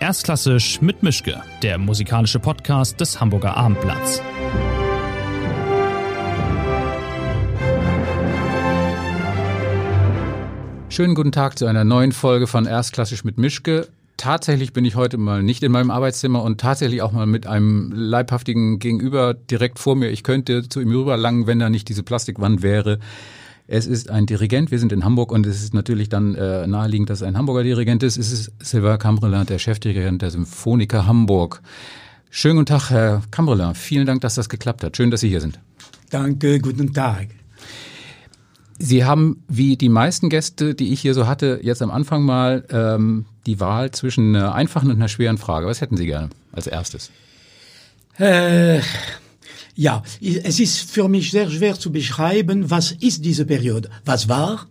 Erstklassisch mit Mischke, der musikalische Podcast des Hamburger Abendblatts. Schönen guten Tag zu einer neuen Folge von Erstklassisch mit Mischke. Tatsächlich bin ich heute mal nicht in meinem Arbeitszimmer und tatsächlich auch mal mit einem leibhaftigen Gegenüber direkt vor mir. Ich könnte zu ihm rüberlangen, wenn da nicht diese Plastikwand wäre. Es ist ein Dirigent, wir sind in Hamburg und es ist natürlich dann äh, naheliegend, dass es ein Hamburger Dirigent ist. Es ist Sylvain Cambrelin, der Chefdirigent der Symphoniker Hamburg. Schönen guten Tag, Herr Cambrelin. Vielen Dank, dass das geklappt hat. Schön, dass Sie hier sind. Danke, guten Tag. Sie haben, wie die meisten Gäste, die ich hier so hatte, jetzt am Anfang mal ähm, die Wahl zwischen einer einfachen und einer schweren Frage. Was hätten Sie gerne als erstes? Äh, ja, es ist für mich sehr schwer zu beschreiben, was ist diese Periode, was war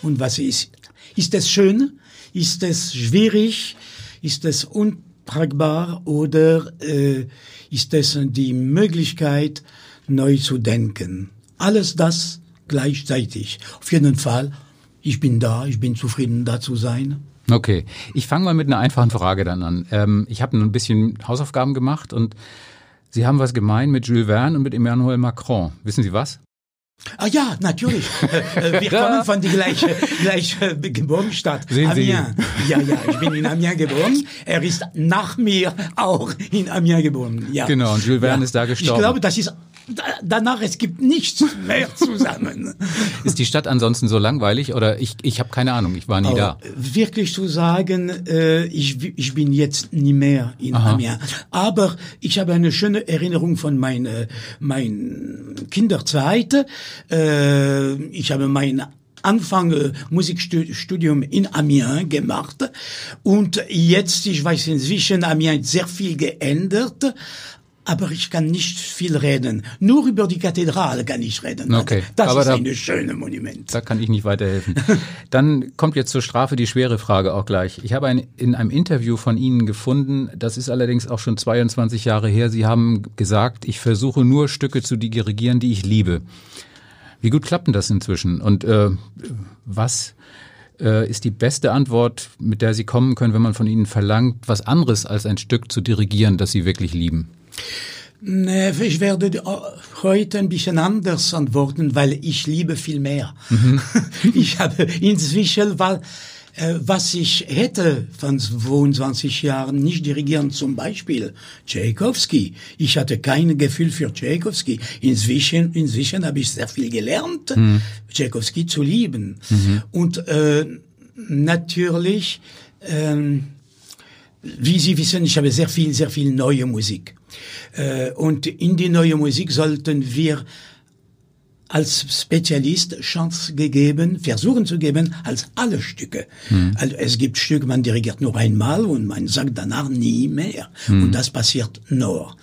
und was ist. Ist es schön? Ist es schwierig? Ist es untragbar? Oder äh, ist es die Möglichkeit, neu zu denken? Alles das gleichzeitig. Auf jeden Fall, ich bin da, ich bin zufrieden, da zu sein. Okay, ich fange mal mit einer einfachen Frage dann an. Ähm, ich habe ein bisschen Hausaufgaben gemacht und Sie haben was gemein mit Jules Verne und mit Emmanuel Macron. Wissen Sie was? Ah ja, natürlich. Äh, wir kommen von die gleiche, gleiche Geburtsstadt. Sehen Amiens. Sie? Ja, ja, ich bin in Amiens geboren. Er ist nach mir auch in Amiens geboren. Ja. Genau, und Jules Verne ja. ist da gestorben. Ich glaube, das ist danach, es gibt nichts mehr zusammen. Ist die Stadt ansonsten so langweilig oder ich, ich habe keine Ahnung, ich war nie Aber da. Wirklich zu sagen, äh, ich, ich bin jetzt nie mehr in Aha. Amiens. Aber ich habe eine schöne Erinnerung von meiner mein Kinderzeit. Äh, ich habe mein Anfang äh, Musikstudium in Amiens gemacht und jetzt, ich weiß inzwischen, Amiens hat sehr viel geändert. Aber ich kann nicht viel reden. Nur über die Kathedrale kann ich reden. Okay, Das aber ist da- ein schönes Monument. Da kann ich nicht weiterhelfen. Dann kommt jetzt zur Strafe die schwere Frage auch gleich. Ich habe ein, in einem Interview von Ihnen gefunden, das ist allerdings auch schon 22 Jahre her. Sie haben gesagt, ich versuche nur Stücke zu dirigieren, die ich liebe. Wie gut klappt denn das inzwischen? Und äh, was äh, ist die beste Antwort, mit der Sie kommen können, wenn man von Ihnen verlangt, was anderes als ein Stück zu dirigieren, das Sie wirklich lieben? Ich werde äh, heute ein bisschen anders antworten, weil ich liebe viel mehr. Ich habe inzwischen, weil was ich hätte von 22 Jahren nicht dirigieren, zum Beispiel Tchaikovsky. Ich hatte kein Gefühl für Tchaikovsky. Inzwischen, inzwischen habe ich sehr viel gelernt, Tchaikovsky zu lieben. Und äh, natürlich, ähm, wie Sie wissen, ich habe sehr viel, sehr viel neue Musik. Äh, Und in die neue Musik sollten wir als Spezialist Chance gegeben, versuchen zu geben, als alle Stücke. Also es gibt Stücke, man dirigiert nur einmal und man sagt danach nie mehr. Und das passiert nur.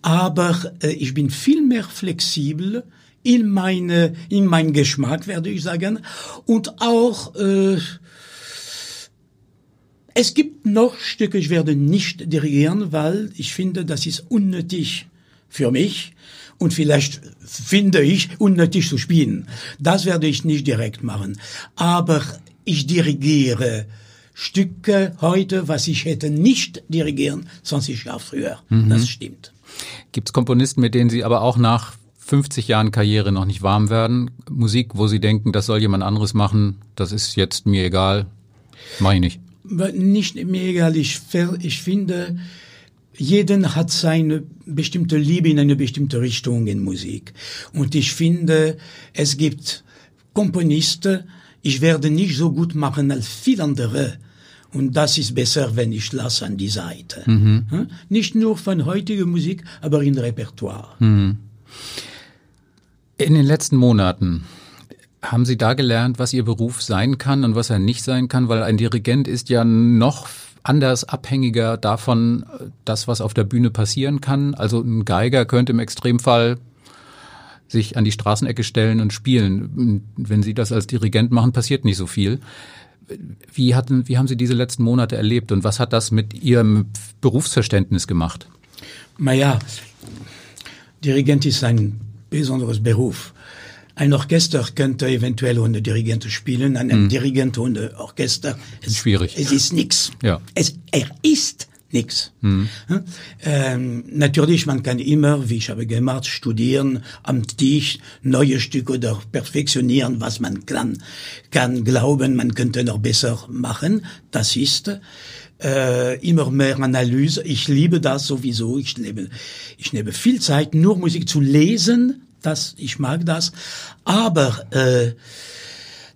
Aber äh, ich bin viel mehr flexibel in meine, in mein Geschmack, werde ich sagen. Und auch, äh, es gibt noch Stücke, ich werde nicht dirigieren, weil ich finde, das ist unnötig für mich und vielleicht finde ich unnötig zu spielen. Das werde ich nicht direkt machen. Aber ich dirigiere Stücke heute, was ich hätte nicht dirigieren, 20 Jahre früher. Das stimmt. Gibt es Komponisten, mit denen Sie aber auch nach 50 Jahren Karriere noch nicht warm werden? Musik, wo Sie denken, das soll jemand anderes machen, das ist jetzt mir egal, mach ich nicht. Nicht mir egal, ich, ich finde, jeden hat seine bestimmte Liebe in eine bestimmte Richtung in Musik. Und ich finde, es gibt Komponisten, ich werde nicht so gut machen als viele andere. Und das ist besser, wenn ich lasse an die Seite. Hm? Nicht nur von heutiger Musik, aber in Repertoire. In den letzten Monaten haben Sie da gelernt, was Ihr Beruf sein kann und was er nicht sein kann? Weil ein Dirigent ist ja noch anders abhängiger davon, das, was auf der Bühne passieren kann. Also ein Geiger könnte im Extremfall sich an die Straßenecke stellen und spielen. Wenn Sie das als Dirigent machen, passiert nicht so viel. Wie, hatten, wie haben Sie diese letzten Monate erlebt und was hat das mit Ihrem Berufsverständnis gemacht? Naja, Dirigent ist ein besonderes Beruf. Ein Orchester könnte eventuell ohne Dirigent spielen, ein Dirigent ohne Orchester. Es, Schwierig. Es ist nix. Ja. Es, er ist Nix. Mhm. Ähm, natürlich, man kann immer, wie ich habe gemacht, studieren, am Tisch neue Stücke oder perfektionieren, was man kann, kann glauben, man könnte noch besser machen. Das ist äh, immer mehr Analyse. Ich liebe das sowieso. Ich nehme, ich nehme viel Zeit, nur Musik zu lesen. Das, ich mag das. Aber äh,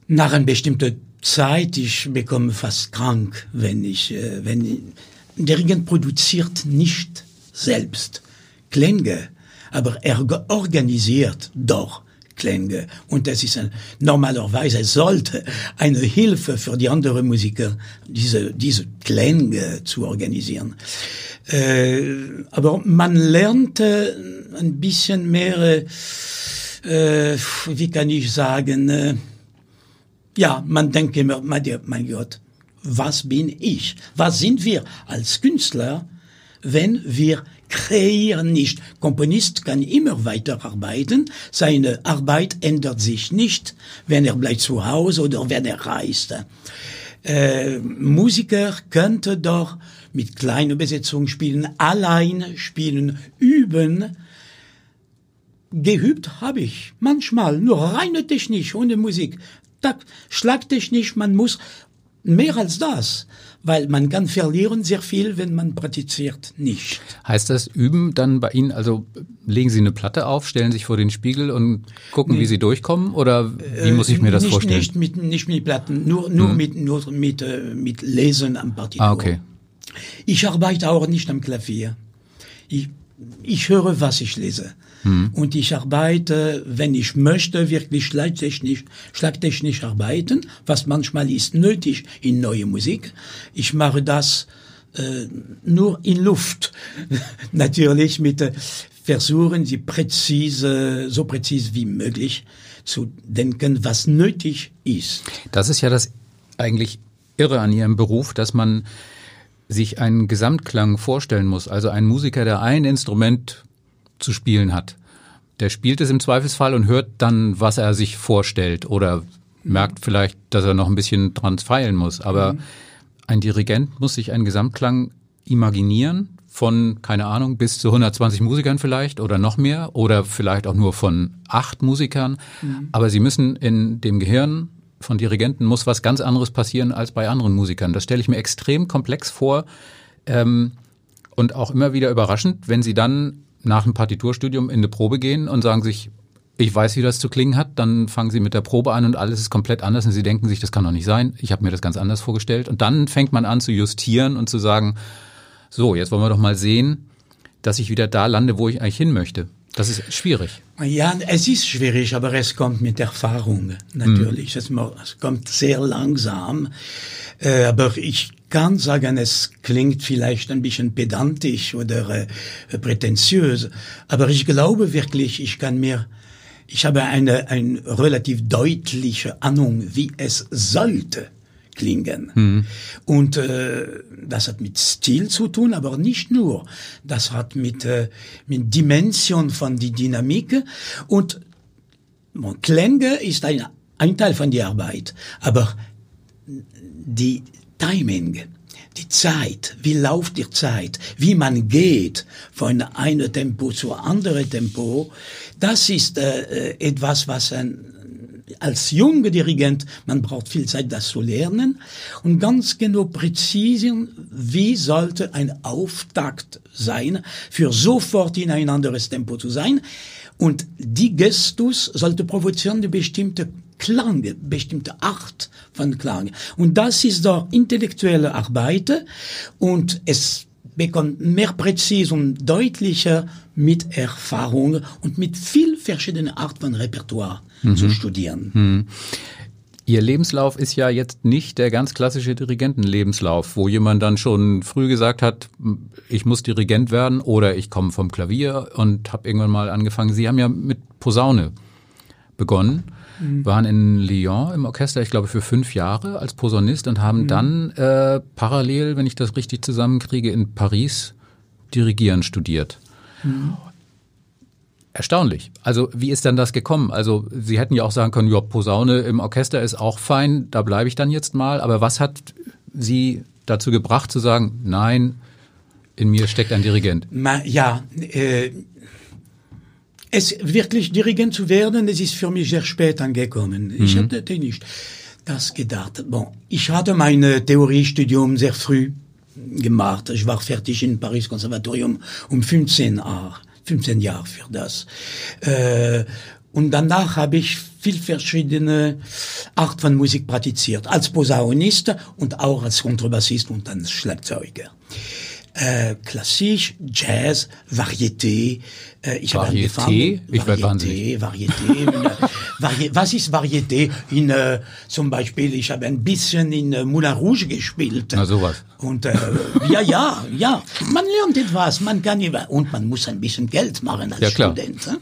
nach einer bestimmten Zeit, ich bekomme fast krank, wenn ich, äh, wenn der Dirigent produziert nicht selbst Klänge, aber er organisiert doch Klänge. Und das ist ein, normalerweise sollte eine Hilfe für die anderen Musiker, diese, diese Klänge zu organisieren. Äh, aber man lernte ein bisschen mehr, äh, wie kann ich sagen, äh, ja, man denkt immer, mein Gott, was bin ich? Was sind wir als Künstler, wenn wir kreieren nicht? Komponist kann immer weiterarbeiten, seine Arbeit ändert sich nicht, wenn er bleibt zu Hause oder wenn er reist. Äh, Musiker könnte doch mit kleiner Besetzung spielen, allein spielen, üben. Geübt habe ich manchmal, nur reine Technik, ohne Musik. Schlagtechnisch, man muss mehr als das, weil man kann verlieren sehr viel, wenn man praktiziert nicht. Heißt das Üben dann bei Ihnen, also legen Sie eine Platte auf, stellen sich vor den Spiegel und gucken, nee. wie Sie durchkommen oder wie muss ich mir das nicht, vorstellen? Nicht mit, nicht mit Platten, nur, nur, hm. mit, nur mit, äh, mit Lesen am Partitur. Ah, okay. Ich arbeite auch nicht am Klavier. Ich, ich höre, was ich lese. Mhm. Und ich arbeite, wenn ich möchte, wirklich schlagtechnisch, schlagtechnisch arbeiten, was manchmal ist nötig in neue Musik. Ich mache das äh, nur in Luft. Natürlich mit äh, versuchen, sie präzise, so präzise wie möglich zu denken, was nötig ist. Das ist ja das eigentlich irre an Ihrem Beruf, dass man sich einen Gesamtklang vorstellen muss. Also ein Musiker, der ein Instrument zu spielen hat, der spielt es im Zweifelsfall und hört dann, was er sich vorstellt oder merkt vielleicht, dass er noch ein bisschen dran feilen muss. Aber mhm. ein Dirigent muss sich einen Gesamtklang imaginieren von, keine Ahnung, bis zu 120 Musikern vielleicht oder noch mehr oder vielleicht auch nur von acht Musikern. Mhm. Aber sie müssen in dem Gehirn von Dirigenten muss was ganz anderes passieren als bei anderen Musikern. Das stelle ich mir extrem komplex vor ähm, und auch immer wieder überraschend, wenn sie dann nach dem Partiturstudium in eine Probe gehen und sagen sich, ich weiß, wie das zu klingen hat, dann fangen sie mit der Probe an und alles ist komplett anders und sie denken sich, das kann doch nicht sein, ich habe mir das ganz anders vorgestellt. Und dann fängt man an zu justieren und zu sagen, so, jetzt wollen wir doch mal sehen, dass ich wieder da lande, wo ich eigentlich hin möchte. Das ist schwierig. Ja, es ist schwierig, aber es kommt mit Erfahrung natürlich. Mhm. Es, kommt sehr langsam. Äh, aber ich kann sagen, es klingt vielleicht ein bisschen pedantisch oder äh, prätentiös. Aber ich glaube wirklich, ich kann mir, ich habe eine, eine relativ deutliche Ahnung, wie es sollte klingen. Mhm. Und äh, das hat mit Stil zu tun, aber nicht nur. Das hat mit, äh, mit Dimension von die Dynamik und bon, Klänge ist ein, ein Teil von der Arbeit, aber die Timing, die Zeit, wie läuft die Zeit, wie man geht von einem Tempo zu anderen Tempo, das ist äh, äh etwas, was ein als junger Dirigent, man braucht viel Zeit, das zu lernen und ganz genau präzisieren, wie sollte ein Auftakt sein, für sofort in ein anderes Tempo zu sein. Und die Gestus sollte provozieren bestimmte Klang, bestimmte Art von Klang. Und das ist doch intellektuelle Arbeit und es bekommt mehr präzise und deutlicher mit Erfahrung und mit viel verschiedenen Art von Repertoire mhm. zu studieren. Mhm. Ihr Lebenslauf ist ja jetzt nicht der ganz klassische Dirigentenlebenslauf, wo jemand dann schon früh gesagt hat, ich muss Dirigent werden oder ich komme vom Klavier und habe irgendwann mal angefangen. Sie haben ja mit Posaune begonnen, mhm. waren in Lyon im Orchester, ich glaube, für fünf Jahre als Posaunist und haben mhm. dann äh, parallel, wenn ich das richtig zusammenkriege, in Paris Dirigieren studiert. Mhm. Erstaunlich. Also wie ist denn das gekommen? Also Sie hätten ja auch sagen können, ja, Posaune im Orchester ist auch fein, da bleibe ich dann jetzt mal. Aber was hat Sie dazu gebracht zu sagen, nein, In mir steckt ein Dirigent. Ma, ja, äh, es wirklich Dirigent zu werden, es ist für mich sehr spät angekommen. Mhm. Ich hatte nicht das gedacht. Bon, ich hatte mein Theoriestudium sehr früh gemacht. Ich war fertig in Paris Konservatorium um 15 Jahre, 15 Jahre für das. Äh, und danach habe ich viel verschiedene Art von Musik praktiziert, als Posaunist und auch als Kontrabassist und als Schlagzeuger. Äh, klassisch, Jazz, Varieté. Äh, ich habe angefangen. Ich Varieté, Varieté. Vari was ist Varieté? In, äh, zum Beispiel, ich habe ein bisschen in äh, Moulin Rouge gespielt. Na sowas. Und äh, ja, ja, ja. Man lernt etwas, man kann und man muss ein bisschen Geld machen als ja, klar. Student.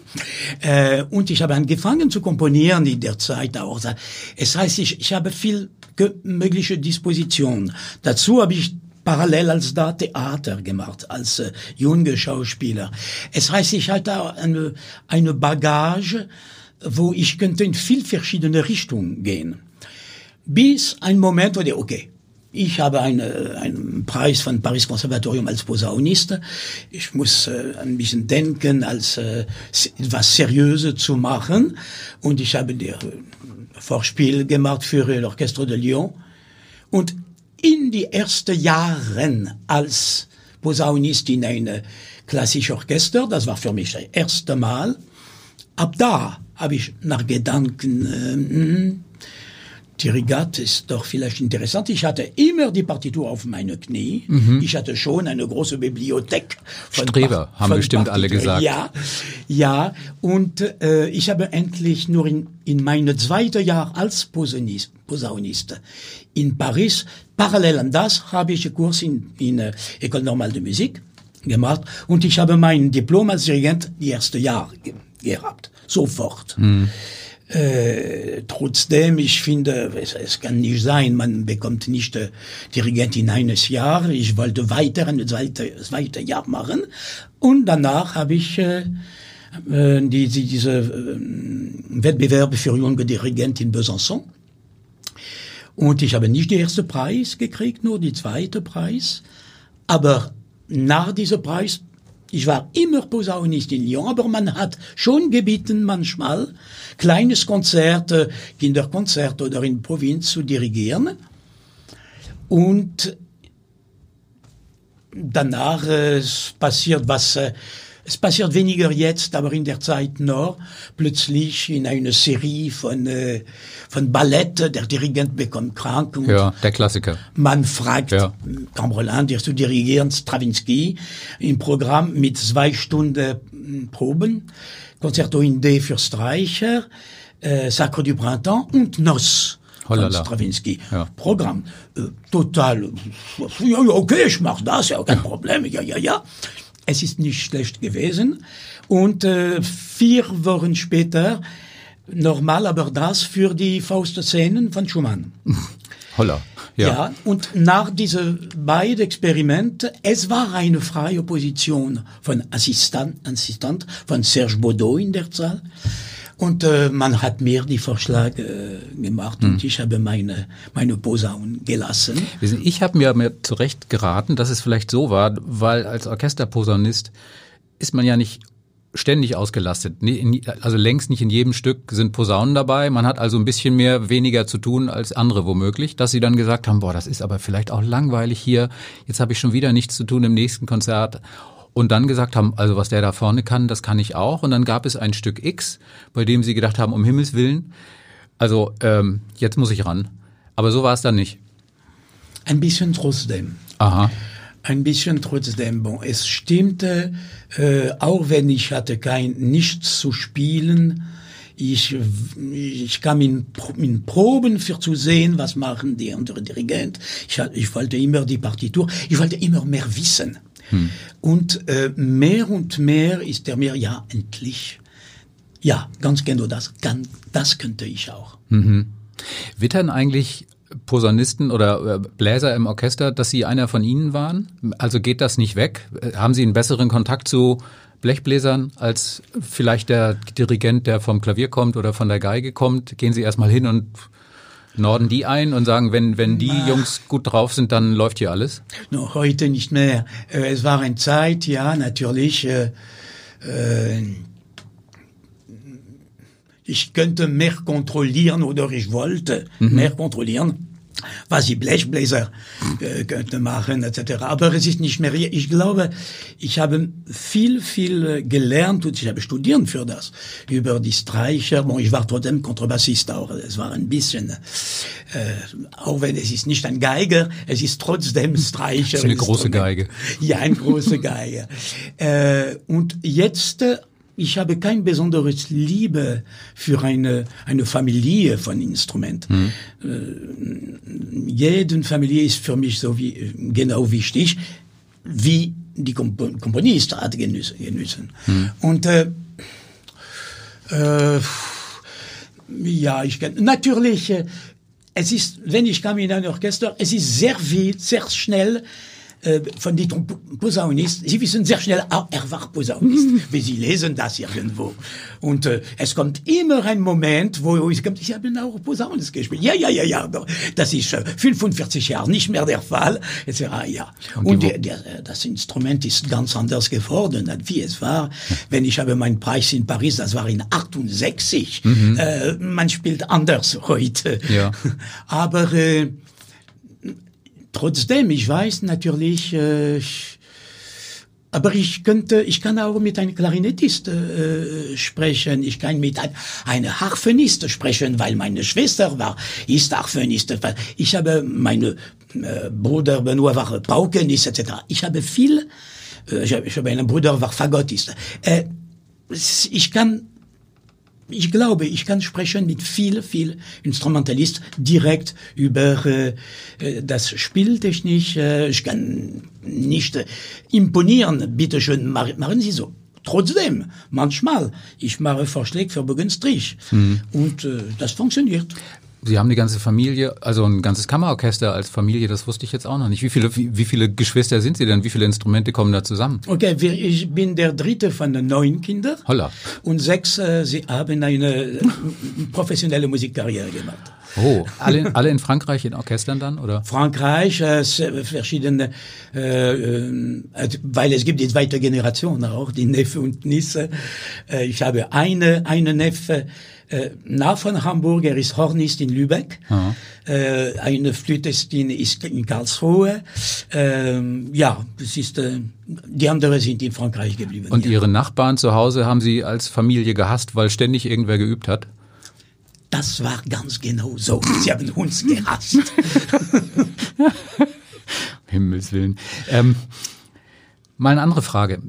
Äh, und ich habe angefangen zu komponieren in der Zeit auch. Es heißt, ich, ich habe viel mögliche Disposition. Dazu habe ich parallel als da Theater gemacht, als äh, junger Schauspieler. Es heißt, ich hatte eine, eine Bagage, wo ich könnte in viel verschiedene Richtungen gehen. Bis ein Moment, wo ich, okay, ich habe eine, einen Preis von Paris Konservatorium als Posaunist. Ich muss äh, ein bisschen denken, als äh, etwas Seriöses zu machen. Und ich habe der äh, Vorspiel gemacht für l'Orchestre de Lyon. Und in die ersten Jahren als Posaunist in ein klassisches Orchester, das war für mich das erste Mal. Ab da habe ich nach Gedanken, äh, hm, Dirigat ist doch vielleicht interessant. Ich hatte immer die Partitur auf meine Knie. Mhm. Ich hatte schon eine große Bibliothek. Von Streber, pa haben bestimmt Partitur. alle gesagt. Ja, ja. Und äh, ich habe endlich nur in, in meinem zweiten Jahr als Posaunist, Posaunist in Paris, parallel an das, habe ich einen Kurs in, in äh, École Normale de Musique gemacht und ich habe mein Diplom als Dirigent die erste Jahr ge gehabt. Sofort. Mhm. Äh, trotzdem, ich finde, es, es, kann nicht sein, man bekommt nicht äh, Dirigent in eines Jahr. Ich wollte weiter ein zweites zweite Jahr machen und danach habe ich äh, äh die, die, diese äh, Wettbewerbe für junge Dirigent in Besançon. Und ich habe nicht den ersten Preis gekriegt, nur die zweite Preis. Aber nach diesem Preis ich war immer Posaunist in Lyon, aber man hat schon gebeten manchmal, kleines Konzert, Kinderkonzert oder in Provinz zu dirigieren. Und danach äh, passiert was, äh, es passiert weniger jetzt, aber in der Zeit noch, plötzlich in einer Serie von, äh, von Ballett, der Dirigent bekommt krank. Und ja, der Klassiker. Man fragt ja. Cambrelan, der zu dirigieren, Stravinsky, im Programm mit zwei Stunden hm, Proben, Concerto in D für Streicher, äh, Sacre du Printemps und Nos. Von Stravinsky. Ja. Programm. Äh, total. Ja, okay, ich mach das, ja, kein Problem. Ja, ja, ja. Es ist nicht schlecht gewesen. Und äh, vier Wochen später, normal aber das für die Faustszenen von Schumann. Holla. Ja. ja, und nach diesen beiden Experimenten, es war eine freie Position von Assistent, Assistent von Serge Baudot in der Zahl. Und äh, man hat mir die Vorschläge äh, gemacht und hm. ich habe meine, meine Posaun gelassen. Ich habe mir, mir zurecht geraten, dass es vielleicht so war, weil als Orchesterposaunist ist man ja nicht ständig ausgelastet. Also längst nicht in jedem Stück sind Posaunen dabei. Man hat also ein bisschen mehr weniger zu tun als andere womöglich, dass sie dann gesagt haben, boah, das ist aber vielleicht auch langweilig hier. Jetzt habe ich schon wieder nichts zu tun im nächsten Konzert und dann gesagt haben, also was der da vorne kann, das kann ich auch. Und dann gab es ein Stück X, bei dem sie gedacht haben, um Himmels Willen, also ähm, jetzt muss ich ran. Aber so war es dann nicht. Ein bisschen trotzdem. Aha. Ein bisschen trotzdem. Bon, es stimmte, äh, auch wenn ich hatte kein nichts zu spielen, ich, ich kam in, in Proben für zu sehen, was machen die andere Dirigent. Ich, ich wollte immer die Partitur, ich wollte immer mehr wissen. Hm. Und äh, mehr und mehr ist er mir, ja, endlich. Ja, ganz genau das. Kann, das könnte ich auch. Mhm. Wittern eigentlich Posaunisten oder äh, Bläser im Orchester, dass Sie einer von Ihnen waren? Also geht das nicht weg? Haben Sie einen besseren Kontakt zu Blechbläsern als vielleicht der Dirigent, der vom Klavier kommt oder von der Geige kommt? Gehen Sie erstmal hin und Norden die ein und sagen, wenn, wenn die Na, Jungs gut drauf sind, dann läuft hier alles? No, heute nicht mehr. Äh, es war eine Zeit, ja, natürlich. Äh, äh, ich könnte mehr kontrollieren oder ich wollte mhm. mehr kontrollieren was die Blechbläser äh, könnte machen etc. Aber es ist nicht mehr. Ich glaube, ich habe viel, viel gelernt und ich habe studiert für das über die Streicher. Bon, ich war trotzdem Kontrabassist auch. Es war ein bisschen, äh, auch wenn es ist nicht ein Geiger, es ist trotzdem Streicher. Das ist eine große Geige. Ja, eine große Geige. äh, und jetzt ich habe kein besonderes Liebe für eine, eine Familie von Instrumenten. Mhm. Äh, jede Familie ist für mich so wie, genau wichtig, wie die Komponist hat genüssen. Mhm. Und äh, äh, ja, ich kann natürlich, äh, es ist, wenn ich kam in ein Orchester, es ist sehr viel, sehr schnell äh, von den Posaunisten, Sie wissen sehr schnell, ah, er war Posaunist, wie Sie lesen das irgendwo. Und äh, es kommt immer ein Moment, wo ich kommt, ich habe auch Posaunist gespielt. Ja, ja, ja, ja, das ist äh, 45 Jahre nicht mehr der Fall. Etc. Ja. Und, Und der, der, das Instrument ist ganz anders geworden, wie es war. Wenn ich habe meinen Preis in Paris, das war in 68. Mhm. Äh, man spielt anders heute. Ja. Aber äh, trotzdem, ich weiß natürlich, äh, aber ich könnte, ich kann auch mit einem Klarinettist äh, sprechen. Ich kann mit ein, einer Harfenist sprechen, weil meine Schwester war, ist Harfenist. Ich habe meine äh, Bruder Benoit war Paukenist etc. Ich habe viel. Äh, ich habe einen Bruder war Fagottist. Äh, ich kann ich glaube, ich kann sprechen mit viel, viel Instrumentalist direkt über äh, äh das Spieltechnik. Äh, ich kann nicht äh, imponieren. Bitte schön, machen Sie so. Trotzdem, manchmal, ich mache Vorschläge für Bogenstrich. Mhm. Und äh, das funktioniert. Sie haben die ganze Familie, also ein ganzes Kammerorchester als Familie, das wusste ich jetzt auch noch nicht. Wie viele, wie, wie viele Geschwister sind Sie denn? Wie viele Instrumente kommen da zusammen? Okay, wir, ich bin der dritte von den neun Kindern. Holla. Und sechs, äh, sie haben eine äh, professionelle Musikkarriere gemacht. Oh, alle, alle in Frankreich in Orchestern dann, oder? Frankreich, äh, verschiedene, äh, äh, weil es gibt die zweite Generation auch, die Neffe und Nisse. Äh, ich habe eine, eine Neffe, äh, nah von Hamburg, er ist Hornist in Lübeck, äh, eine Flötistin ist in Karlsruhe. Ähm, ja, es ist, äh, die anderen sind in Frankreich geblieben. Und ja. Ihre Nachbarn zu Hause haben Sie als Familie gehasst, weil ständig irgendwer geübt hat? Das war ganz genau so. Sie haben uns gehasst. Himmels Willen. Ähm, mal eine andere Frage.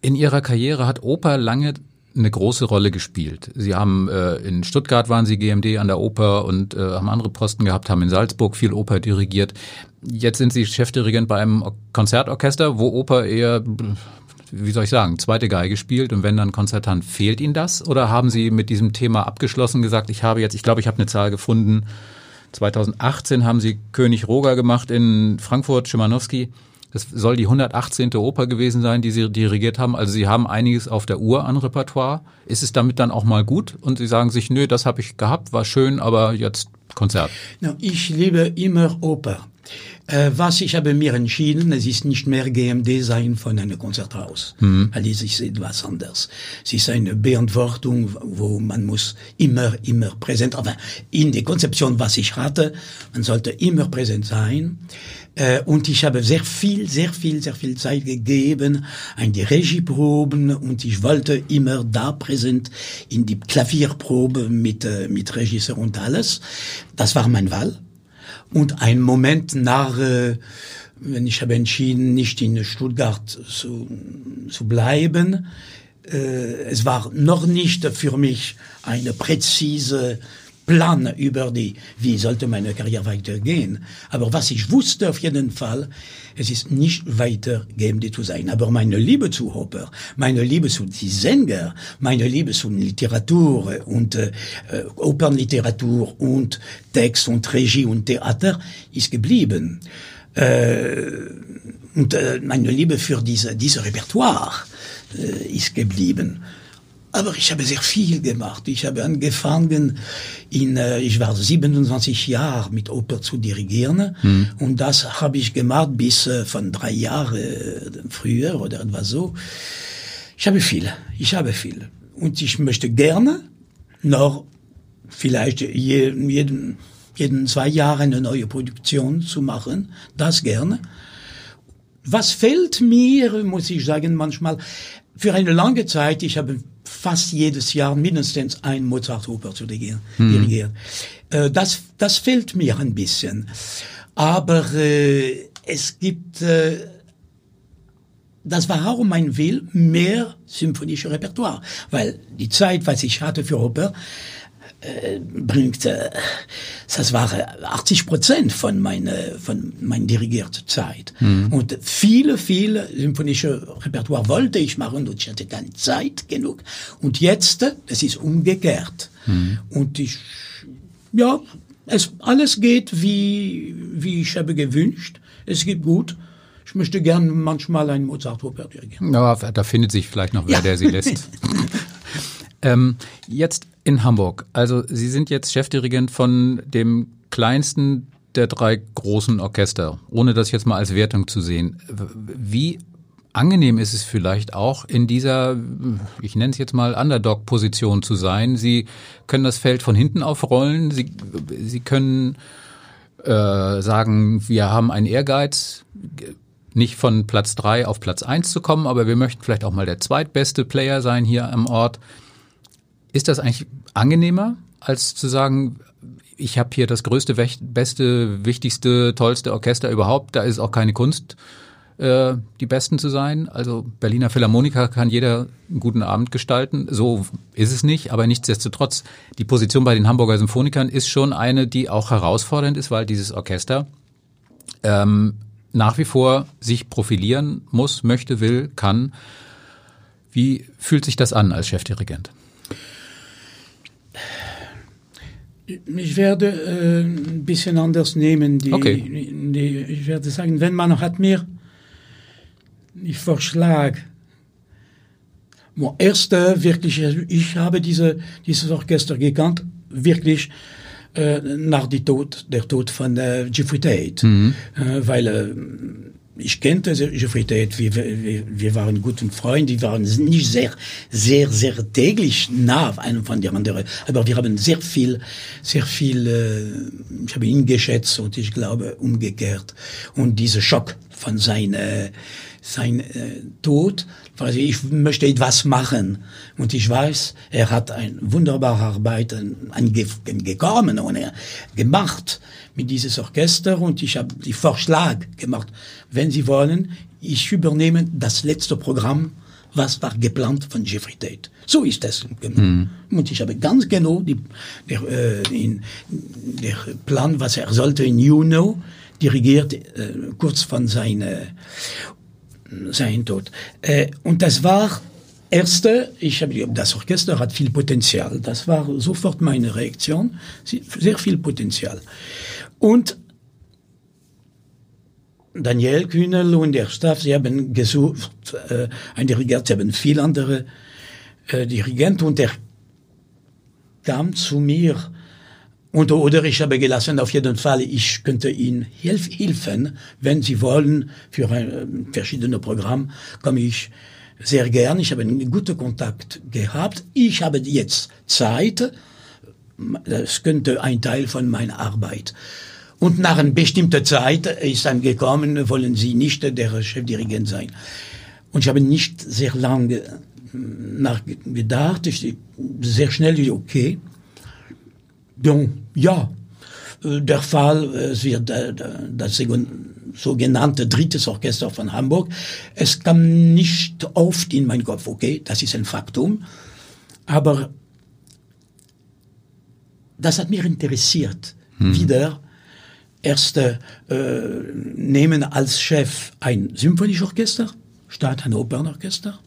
In Ihrer Karriere hat Oper lange eine große Rolle gespielt. Sie haben äh, in Stuttgart waren Sie GMD an der Oper und äh, haben andere Posten gehabt, haben in Salzburg viel Oper dirigiert. Jetzt sind Sie Chefdirigent bei einem Konzertorchester, wo Oper eher wie soll ich sagen, zweite Geige spielt und wenn dann Konzertant, fehlt Ihnen das? Oder haben Sie mit diesem Thema abgeschlossen gesagt, ich habe jetzt, ich glaube, ich habe eine Zahl gefunden, 2018 haben Sie König Roger gemacht in Frankfurt, Schimanowski. Das soll die 118. Oper gewesen sein, die Sie dirigiert haben. Also Sie haben einiges auf der Uhr an Repertoire. Ist es damit dann auch mal gut? Und Sie sagen sich, nö, das habe ich gehabt, war schön, aber jetzt Konzert. No, ich liebe immer Oper. Äh, was ich habe mir entschieden, es ist nicht mehr GMD sein von einem Konzerthaus, mhm. weil es ist etwas anders. Es ist eine Beantwortung, wo man muss immer, immer präsent, aber in der Konzeption, was ich hatte, man sollte immer präsent sein. Äh, und ich habe sehr viel, sehr viel, sehr viel Zeit gegeben an die Regieproben und ich wollte immer da präsent in die Klavierprobe mit, äh, mit Regisseur und alles. Das war mein Wahl. Und ein Moment nach, äh, wenn ich habe entschieden, nicht in Stuttgart zu, zu bleiben, äh, es war noch nicht für mich eine präzise Plan über die, wie sollte meine Karriere weitergehen. Aber was ich wusste auf jeden Fall, es ist nicht weiter GMD zu sein. Aber meine Liebe zu Oper, meine Liebe zu die Sänger, meine Liebe zu Literatur und äh, Opernliteratur und Text und Regie und Theater ist geblieben. Äh, und äh, meine Liebe für diese, diese Repertoire äh, ist geblieben. Aber ich habe sehr viel gemacht. Ich habe angefangen, in, äh, ich war 27 Jahre mit Oper zu dirigieren mhm. und das habe ich gemacht bis äh, von drei Jahren äh, früher oder etwas so. Ich habe viel, ich habe viel und ich möchte gerne noch vielleicht je, jeden, jeden zwei Jahre eine neue Produktion zu machen, das gerne. Was fehlt mir, muss ich sagen, manchmal, für eine lange Zeit, ich habe fast jedes Jahr mindestens ein Mozart-Oper zu dirigieren. Mhm. Äh, das, das fehlt mir ein bisschen. Aber äh, es gibt, äh, das war auch mein Will, mehr symphonische Repertoire. Weil die Zeit, was ich hatte für Oper, äh, bringt, äh, das war 80 Prozent von meiner, von meiner dirigierten Zeit. Mhm. Und viele, viele symphonische Repertoire wollte ich machen und ich hatte keine Zeit genug. Und jetzt, es ist umgekehrt. Mhm. Und ich, ja, es, alles geht wie, wie ich habe gewünscht. Es geht gut. Ich möchte gern manchmal ein Mozart-Oper dirigieren. Aber da findet sich vielleicht noch wer, ja. der sie lässt. ähm, jetzt in Hamburg. Also Sie sind jetzt Chefdirigent von dem kleinsten der drei großen Orchester, ohne das jetzt mal als Wertung zu sehen. Wie angenehm ist es vielleicht auch in dieser, ich nenne es jetzt mal Underdog-Position zu sein. Sie können das Feld von hinten aufrollen. Sie, Sie können äh, sagen, wir haben einen Ehrgeiz, nicht von Platz drei auf Platz eins zu kommen, aber wir möchten vielleicht auch mal der zweitbeste Player sein hier am Ort. Ist das eigentlich angenehmer, als zu sagen, ich habe hier das größte, beste, wichtigste, tollste Orchester überhaupt, da ist auch keine Kunst, äh, die Besten zu sein. Also Berliner Philharmoniker kann jeder einen guten Abend gestalten. So ist es nicht, aber nichtsdestotrotz, die Position bei den Hamburger Symphonikern ist schon eine, die auch herausfordernd ist, weil dieses Orchester ähm, nach wie vor sich profilieren muss, möchte, will, kann. Wie fühlt sich das an als Chefdirigent? Ich werde äh, ein bisschen anders nehmen. Die, okay. die, ich werde sagen, wenn man hat mir, ich vorschlag, erste wirklich, ich habe diese, dieses Orchester gekannt, wirklich äh, nach die Tod, der Tod von äh, Jeffrey Tate, mhm. äh, weil äh, ich kannte Jeffrey Tate, wir, wir, wir waren guten Freunde, wir waren nicht sehr, sehr, sehr täglich nah einem von der anderen, aber wir haben sehr viel, sehr viel, äh, ich habe ihn geschätzt und ich glaube umgekehrt. Und dieser Schock von seinem sein äh, Tod, weil ich möchte etwas machen. Und ich weiß, er hat eine wunderbare Arbeit angekommen und er gemacht mit dieses Orchester und ich habe die Vorschlag gemacht, wenn Sie wollen, ich übernehme das letzte Programm, was war geplant von Jeffrey Tate. So ist es. Mhm. Und ich habe ganz genau die, der, äh, in, der Plan, was er sollte in Juno dirigiert, äh, kurz von seiner sein Tod. Äh, und das war erste, ich habe das Orchester hat viel Potenzial. Das war sofort meine Reaktion, sehr viel Potenzial. Und Daniel Kühnel und der Staff, sie haben gesucht, äh, ein Dirigent, sie haben viel andere äh, Dirigenten und er kam zu mir und, oder ich habe gelassen, auf jeden Fall, ich könnte Ihnen hilf, helfen, wenn Sie wollen, für ein, äh, verschiedene Programme komme ich sehr gern. Ich habe einen guten Kontakt gehabt. Ich habe jetzt Zeit. Das könnte ein Teil von meiner Arbeit. Und nach einer bestimmten Zeit ist dann gekommen, wollen Sie nicht der Chefdirigent sein. Und ich habe nicht sehr lange nachgedacht. Ich, sehr schnell, okay. Ja, äh, der Fall, es wird äh, das sogenannte drittes Orchester von Hamburg. Es kam nicht oft in meinen Kopf, okay, das ist ein Faktum, aber das hat mich interessiert. Hm. Wieder erst äh, nehmen als Chef ein Symphonieorchester statt ein Opernorchester.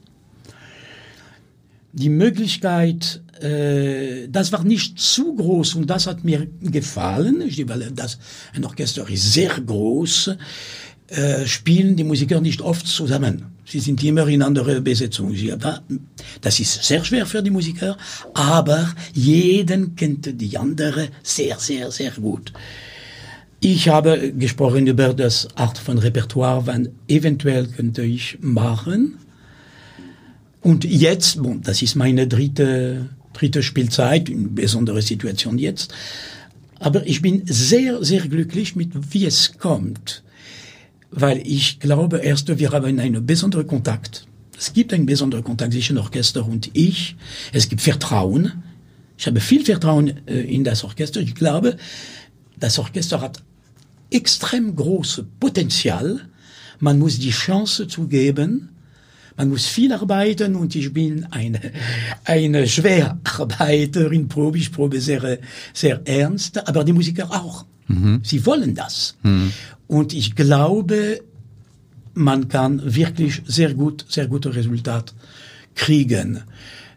Die Möglichkeit äh, das war nicht zu groß und das hat mir gefallen, weil das, ein Orchester ist sehr groß, äh, spielen die Musiker nicht oft zusammen. Sie sind immer in andere Besetzung. Das ist sehr schwer für die Musiker, aber jeden kennt die andere sehr, sehr, sehr gut. Ich habe gesprochen über das Art von Repertoire, wann eventuell könnte ich machen. Und jetzt, bon, das ist meine dritte, dritte Spielzeit, eine besondere Situation jetzt. Aber ich bin sehr, sehr glücklich mit, wie es kommt. Weil ich glaube, erst, wir haben einen besonderen Kontakt. Es gibt einen besonderen Kontakt zwischen Orchester und ich. Es gibt Vertrauen. Ich habe viel Vertrauen äh, in das Orchester. Ich glaube, das Orchester hat extrem großes Potenzial. Man muss die Chance zugeben. Man muss viel arbeiten und ich bin eine, eine Schwerarbeiterin, probe, ich probe sehr, sehr ernst, aber die Musiker auch. Mhm. Sie wollen das. Mhm. Und ich glaube, man kann wirklich sehr gut, sehr gute Resultat kriegen.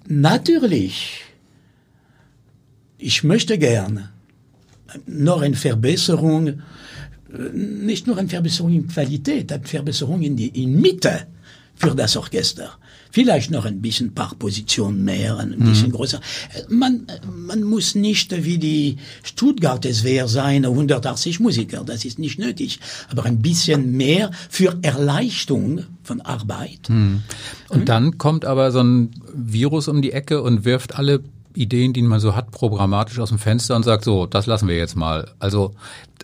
Natürlich, ich möchte gern noch eine Verbesserung nicht nur eine Verbesserung in Qualität, eine Verbesserung in die in Mitte für das Orchester. Vielleicht noch ein bisschen paar Positionen mehr, ein bisschen mhm. größer. Man, man muss nicht wie die Stuttgart SWR sein, 180 Musiker, das ist nicht nötig. Aber ein bisschen mehr für Erleichterung von Arbeit. Mhm. Und mhm. dann kommt aber so ein Virus um die Ecke und wirft alle Ideen, die man so hat, programmatisch aus dem Fenster und sagt, so, das lassen wir jetzt mal. Also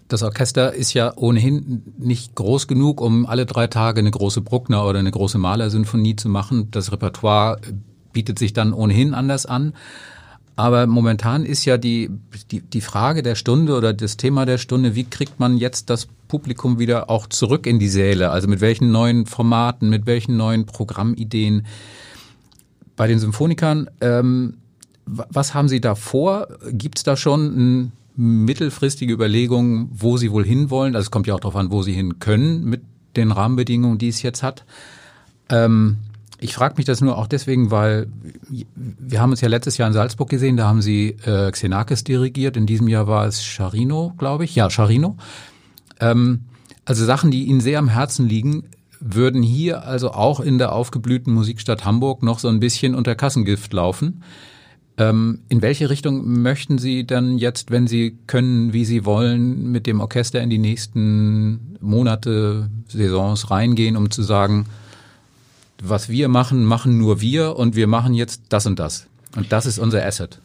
das Orchester ist ja ohnehin nicht groß genug, um alle drei Tage eine große Bruckner oder eine große Malersinfonie zu machen. Das Repertoire bietet sich dann ohnehin anders an. Aber momentan ist ja die, die, die Frage der Stunde oder das Thema der Stunde, wie kriegt man jetzt das Publikum wieder auch zurück in die Säle? Also mit welchen neuen Formaten, mit welchen neuen Programmideen? Bei den Symphonikern, ähm, was haben Sie da vor? Gibt es da schon mittelfristige Überlegungen, wo sie wohl hinwollen. Also es kommt ja auch darauf an, wo sie hin können mit den Rahmenbedingungen, die es jetzt hat. Ähm, ich frage mich das nur auch deswegen, weil wir haben uns ja letztes Jahr in Salzburg gesehen, da haben sie äh, Xenakis dirigiert. In diesem Jahr war es Charino, glaube ich. Ja, Charino. Ähm, also Sachen, die ihnen sehr am Herzen liegen, würden hier also auch in der aufgeblühten Musikstadt Hamburg noch so ein bisschen unter Kassengift laufen. Ähm, in welche Richtung möchten Sie dann jetzt, wenn Sie können, wie Sie wollen, mit dem Orchester in die nächsten Monate, Saisons reingehen, um zu sagen, was wir machen, machen nur wir und wir machen jetzt das und das. Und das ist unser Asset.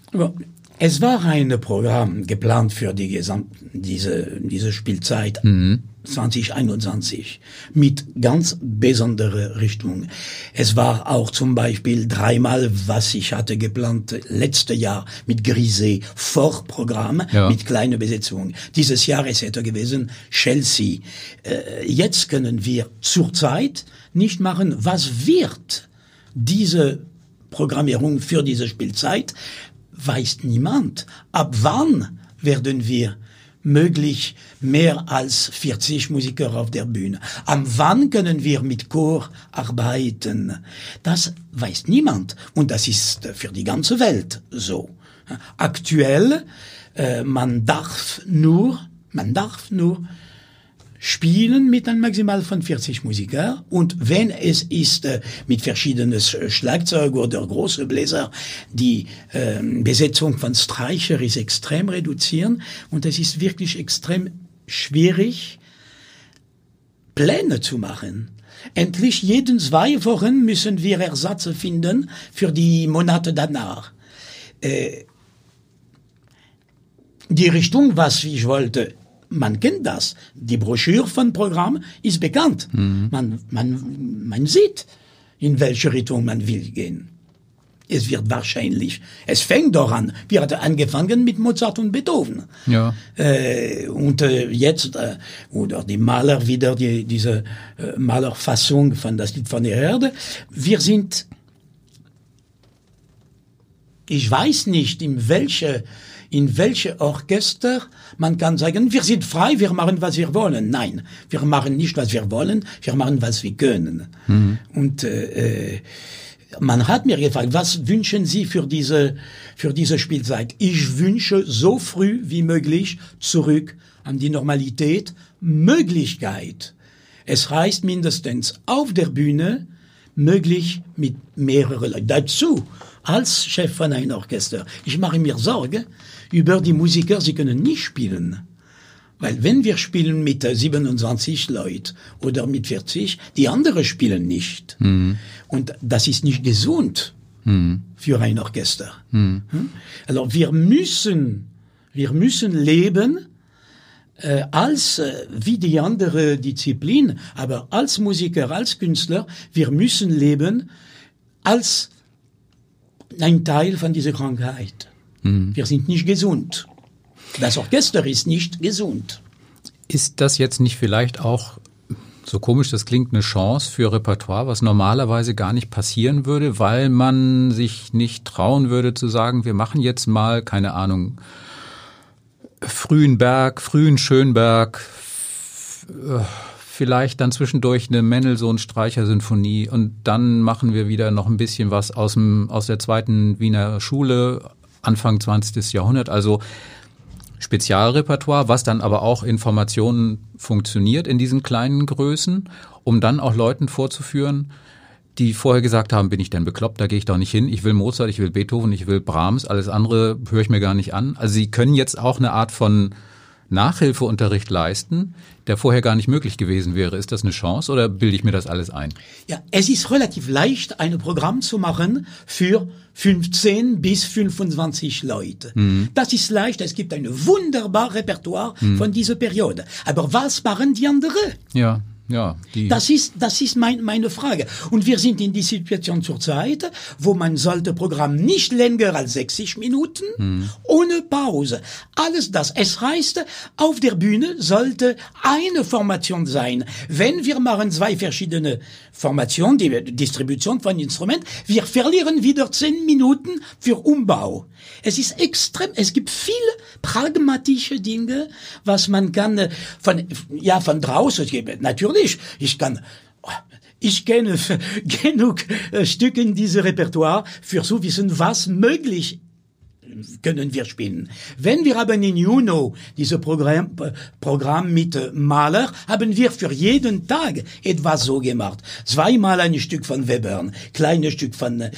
Es war ein Programm geplant für die gesamte, diese, diese Spielzeit. Mhm. 2021 mit ganz besonderer Richtung. Es war auch zum Beispiel dreimal, was ich hatte geplant letzte Jahr mit Grisé Vorprogramm ja. mit kleiner Besetzung. Dieses Jahr es hätte gewesen Chelsea. Äh, jetzt können wir zurzeit nicht machen, was wird diese Programmierung für diese Spielzeit, weiß niemand. Ab wann werden wir möglich mehr als 40 Musiker auf der Bühne. Am wann können wir mit Chor arbeiten? Das weiß niemand. Und das ist für die ganze Welt so. Aktuell, äh, man darf nur, man darf nur spielen mit einem Maximal von 40 Musiker und wenn es ist äh, mit verschiedenen Schlagzeug oder große Bläser, die äh, Besetzung von Streicher ist extrem reduzieren und es ist wirklich extrem schwierig, Pläne zu machen. Endlich jeden zwei Wochen müssen wir Ersatz finden für die Monate danach. Äh, die Richtung, was ich wollte, man kennt das. Die Broschüre von Programm ist bekannt. Mhm. Man, man, man sieht, in welche Richtung man will gehen. Es wird wahrscheinlich, es fängt doch an. Wir hatten angefangen mit Mozart und Beethoven. Ja. Äh, und äh, jetzt, äh, oder die Maler wieder, die, diese äh, Malerfassung von das Lied von der Erde. Wir sind, ich weiß nicht, in welche in welche Orchester man kann sagen, wir sind frei, wir machen, was wir wollen. Nein, wir machen nicht, was wir wollen, wir machen, was wir können. Mhm. Und äh, äh, man hat mir gefragt, was wünschen Sie für diese, für diese Spielzeit? Ich wünsche so früh wie möglich zurück an die Normalität, Möglichkeit. Es heißt mindestens auf der Bühne möglich mit mehreren Leuten. Dazu, als Chef von einem Orchester, ich mache mir Sorge über die Musiker, sie können nicht spielen. Weil wenn wir spielen mit 27 Leuten oder mit 40, die anderen spielen nicht. Mhm. Und das ist nicht gesund mhm. für ein Orchester. Mhm. Also wir müssen, wir müssen leben äh, als äh, wie die andere Disziplin, aber als Musiker, als Künstler, wir müssen leben als ein Teil von dieser Krankheit. Mhm. Wir sind nicht gesund. Das Orchester ist nicht gesund. Ist das jetzt nicht vielleicht auch so komisch das klingt, eine Chance für Repertoire, was normalerweise gar nicht passieren würde, weil man sich nicht trauen würde zu sagen, wir machen jetzt mal, keine Ahnung, frühen Berg, frühen Schönberg, äh, vielleicht dann zwischendurch eine Mendelssohn-Streicher-Sinfonie und dann machen wir wieder noch ein bisschen was aus, dem, aus der zweiten Wiener Schule, Anfang 20. Jahrhundert. Also Spezialrepertoire, was dann aber auch Informationen funktioniert in diesen kleinen Größen, um dann auch Leuten vorzuführen, die vorher gesagt haben, bin ich denn bekloppt, da gehe ich doch nicht hin. Ich will Mozart, ich will Beethoven, ich will Brahms, alles andere höre ich mir gar nicht an. Also sie können jetzt auch eine Art von Nachhilfeunterricht leisten, der vorher gar nicht möglich gewesen wäre. Ist das eine Chance oder bilde ich mir das alles ein? Ja, es ist relativ leicht, ein Programm zu machen für 15 bis 25 Leute. Mhm. Das ist leicht. Es gibt ein wunderbares Repertoire mhm. von dieser Periode. Aber was machen die anderen? Ja. Ja, die das ist, das ist mein, meine Frage. Und wir sind in die Situation zurzeit, wo man sollte Programm nicht länger als 60 Minuten, hm. ohne Pause. Alles das. Es heißt, auf der Bühne sollte eine Formation sein. Wenn wir machen zwei verschiedene Formationen, die Distribution von Instrument, wir verlieren wieder 10 Minuten für Umbau. Es ist extrem, es gibt viele pragmatische Dinge, was man kann äh, von, ja, von draußen geben. Natürlich, ich kann, ich kenne genug äh, Stücke in diesem Repertoire für zu wissen, was möglich können wir spielen. Wenn wir haben in Juno dieses Programm, Programm mit Maler, haben wir für jeden Tag etwas so gemacht. Zweimal ein Stück von Webern, kleines Stück von äh,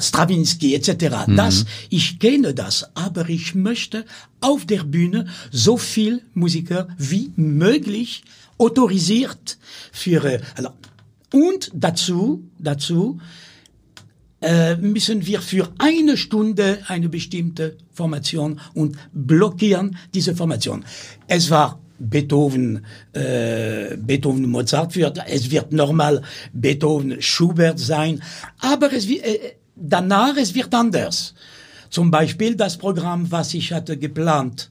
Stravinsky etc. Mhm. Das, ich kenne das, aber ich möchte auf der Bühne so viel Musiker wie möglich autorisiert für, äh, also, und dazu, dazu, äh, müssen wir für eine Stunde eine bestimmte Formation und blockieren diese Formation. Es war Beethoven, äh, Beethoven, Mozart wird, es wird normal Beethoven, Schubert sein, aber es wird, äh, danach es wird anders. Zum Beispiel das Programm, was ich hatte geplant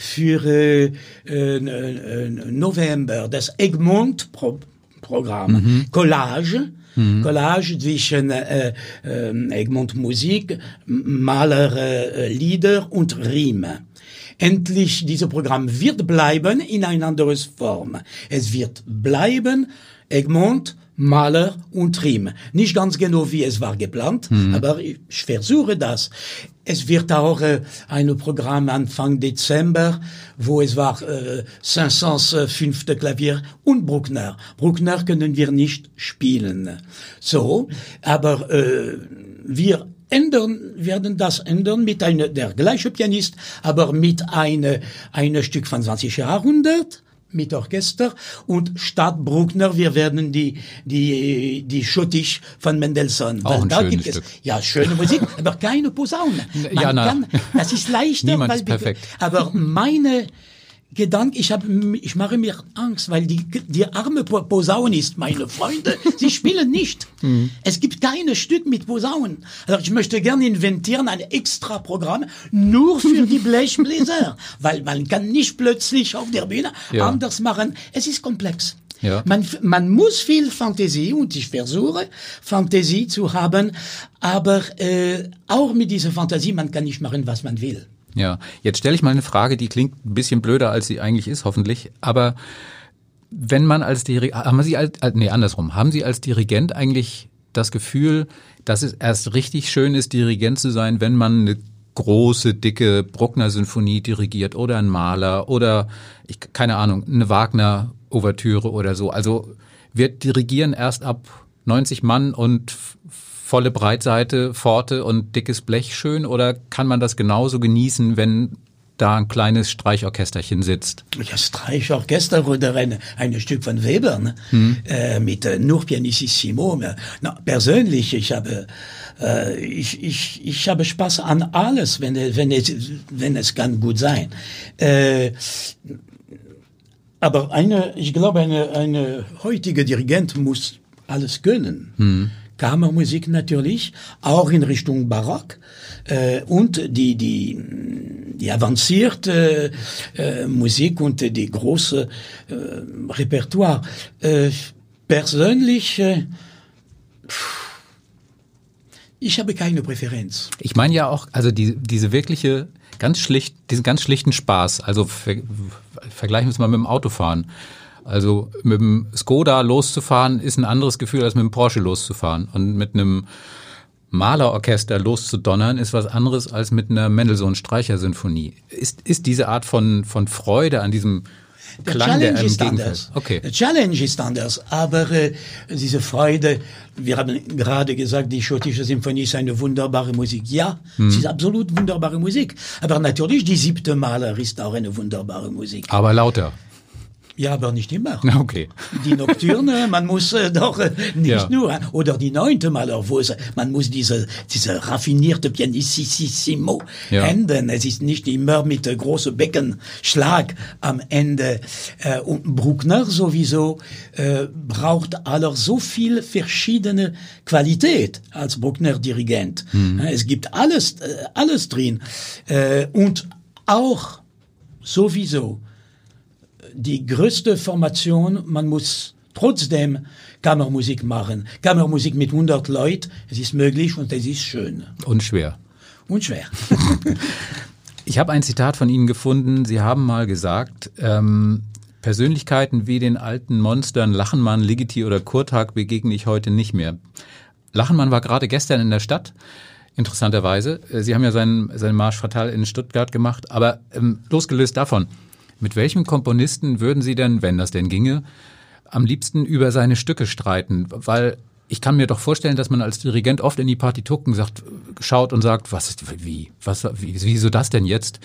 für äh, äh, November, das Egmont-Programm, mhm. Collage, Mhm. Collage zwischen äh, äh, Egmont Musik, Maler äh, Lieder und Rime. Endlich, dieses Programm wird bleiben in ein anderes Form. Es wird bleiben, Egmont, Maler und Riem. Nicht ganz genau, wie es war geplant, mhm. aber ich versuche das. Es wird auch äh, ein Programm Anfang Dezember, wo es war äh, Saint-Saëns äh, fünfte Klavier und Bruckner. Bruckner können wir nicht spielen. So, aber äh, wir ändern, werden das ändern mit einer, der gleiche Pianist, aber mit einer, einer Stück von 20. Jahrhundert mit Orchester und statt Bruckner wir werden die die die Schottisch von Mendelssohn. Auch ein da gibt Stück. es ja schöne Musik, aber keine Posaune. Man ja, na. kann, das ist leichter, Niemand weil ist perfekt. aber meine Gedanke, ich habe, ich mache mir Angst, weil die, die arme Posaunist, meine Freunde, sie spielen nicht. Mhm. Es gibt keine Stück mit Posaunen. Also ich möchte gerne inventieren ein extra Programm nur für die Blechbläser, weil man kann nicht plötzlich auf der Bühne ja. anders machen. Es ist komplex. Ja. Man, man muss viel Fantasie und ich versuche Fantasie zu haben, aber äh, auch mit dieser Fantasie, man kann nicht machen, was man will. Ja, jetzt stelle ich mal eine Frage, die klingt ein bisschen blöder, als sie eigentlich ist, hoffentlich. Aber wenn man als Dirigent, haben Sie als, nee, andersrum, haben Sie als Dirigent eigentlich das Gefühl, dass es erst richtig schön ist, Dirigent zu sein, wenn man eine große, dicke Bruckner-Sinfonie dirigiert oder ein Maler oder, ich, keine Ahnung, eine Wagner-Ouvertüre oder so. Also wird Dirigieren erst ab 90 Mann und volle Breitseite, Pforte und dickes Blech schön oder kann man das genauso genießen, wenn da ein kleines Streichorchesterchen sitzt. Ja, Streichorchester oder ein, ein Stück von Weber ne? hm. äh, mit äh, nur Pianissimo. Na, persönlich, ich habe äh, ich, ich, ich habe Spaß an alles, wenn, wenn, es, wenn es kann gut sein. Äh, aber eine, ich glaube, eine, eine heutige Dirigent muss alles können. Hm. Kammermusik natürlich, auch in Richtung Barock äh, und die die die avancierte äh, Musik und die große äh, Repertoire. Äh, persönlich äh, ich habe keine Präferenz. Ich meine ja auch, also die, diese wirkliche, ganz schlicht, diesen ganz schlichten Spaß, also ver, vergleichen wir es mal mit dem Autofahren. Also mit dem Skoda loszufahren ist ein anderes Gefühl als mit dem Porsche loszufahren. Und mit einem Malerorchester loszudonnern ist was anderes als mit einer Mendelssohn-Streicher-Sinfonie. Ist, ist diese Art von, von Freude an diesem der Klang, Challenge der ist anders. Okay. Der Challenge ist anders, aber äh, diese Freude, wir haben gerade gesagt, die schottische Symphonie ist eine wunderbare Musik. Ja, hm. es ist absolut wunderbare Musik. Aber natürlich, die siebte Maler ist auch eine wunderbare Musik. Aber lauter. Ja, aber nicht immer. Okay. Die Nocturne, man muss äh, doch äh, nicht ja. nur, oder die neunte Mal, wo es, man muss diese, diese raffinierte Pianissimo ja. enden. Es ist nicht immer mit äh, großem Beckenschlag am Ende. Äh, und Bruckner sowieso äh, braucht aller so viel verschiedene Qualität als Bruckner-Dirigent. Mhm. Es gibt alles, äh, alles drin. Äh, und auch sowieso die größte Formation, man muss trotzdem Kammermusik machen. Kammermusik mit 100 Leuten, es ist möglich und es ist schön. Und schwer. Und schwer. ich habe ein Zitat von Ihnen gefunden. Sie haben mal gesagt, ähm, Persönlichkeiten wie den alten Monstern Lachenmann, Ligeti oder Kurtag begegne ich heute nicht mehr. Lachenmann war gerade gestern in der Stadt, interessanterweise. Sie haben ja seinen, seinen Marsch Fatal in Stuttgart gemacht, aber ähm, losgelöst davon, mit welchem Komponisten würden Sie denn, wenn das denn ginge, am liebsten über seine Stücke streiten? Weil ich kann mir doch vorstellen, dass man als Dirigent oft in die Partitucken sagt, schaut und sagt, was ist, wie, was, wie, wieso das denn jetzt?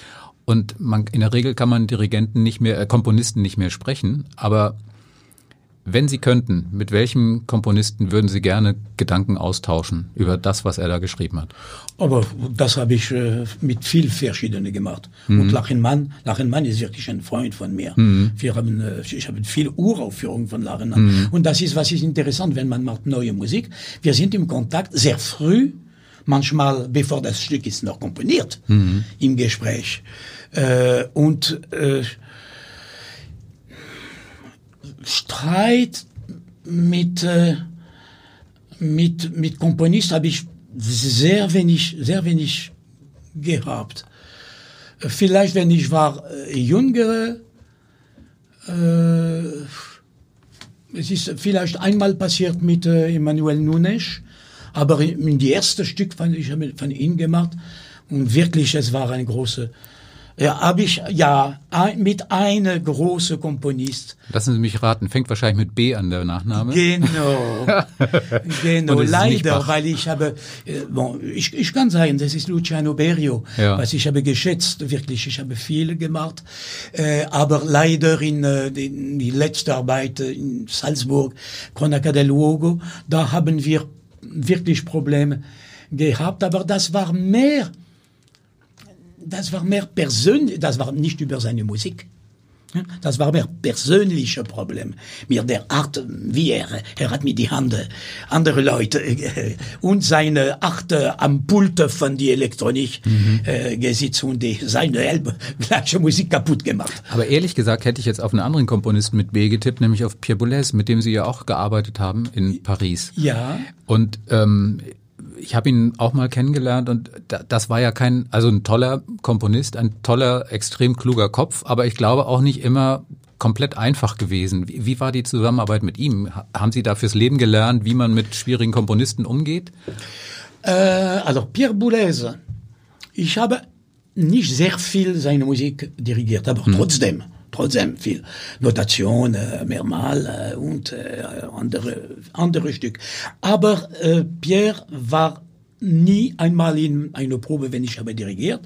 Und man, in der Regel kann man Dirigenten nicht mehr, äh, Komponisten nicht mehr sprechen, aber wenn Sie könnten, mit welchem Komponisten würden Sie gerne Gedanken austauschen über das, was er da geschrieben hat? Aber das habe ich äh, mit viel verschiedenen gemacht. Mhm. Und Lachenmann, Lachenmann ist wirklich ein Freund von mir. Mhm. Wir haben, äh, ich habe viel Uraufführungen von Lachenmann. Mhm. Und das ist, was ist interessant, wenn man macht neue Musik. Wir sind im Kontakt sehr früh, manchmal bevor das Stück ist noch komponiert, mhm. im Gespräch. Äh, und äh, Streit mit, äh, mit, mit Komponist habe ich sehr wenig, sehr wenig gehabt. Vielleicht, wenn ich war äh, jüngere, äh, es ist vielleicht einmal passiert mit äh, Emmanuel Nunes, aber in die erste Stück fand ich von ihm gemacht und wirklich, es war eine große ja, habe ich ja mit einer großen Komponist. Lassen Sie mich raten, fängt wahrscheinlich mit B an der Nachname. Genau, genau. Leider, weil ich habe, äh, bon, ich, ich kann sagen, das ist Luciano Berio, ja. was ich habe geschätzt, wirklich, ich habe viel gemacht, äh, aber leider in, äh, in die letzte Arbeit in Salzburg, Cronaca del Luogo, da haben wir wirklich Probleme gehabt, aber das war mehr das war mehr persönlich, das war nicht über seine Musik. Das war mehr persönliche Problem. Mit der Art, wie er, er hat mit die Hand andere Leute äh, und seine Art am Pult von die Elektronik mhm. äh, gesitzt und die, seine Elbe, gleiche Musik kaputt gemacht. Aber ehrlich gesagt hätte ich jetzt auf einen anderen Komponisten mit B getippt, nämlich auf Pierre Boulez, mit dem Sie ja auch gearbeitet haben in Paris. Ja. Und ähm, ich habe ihn auch mal kennengelernt und das war ja kein, also ein toller Komponist, ein toller, extrem kluger Kopf, aber ich glaube auch nicht immer komplett einfach gewesen. Wie, wie war die Zusammenarbeit mit ihm? Haben Sie da fürs Leben gelernt, wie man mit schwierigen Komponisten umgeht? Äh, also Pierre Boulez, ich habe nicht sehr viel seine Musik dirigiert, aber hm. trotzdem, trotzdem viel Notation, äh, mehrmal äh, und äh, andere, andere Stück. Aber Pierre war nie einmal in einer Probe, wenn ich habe dirigiert.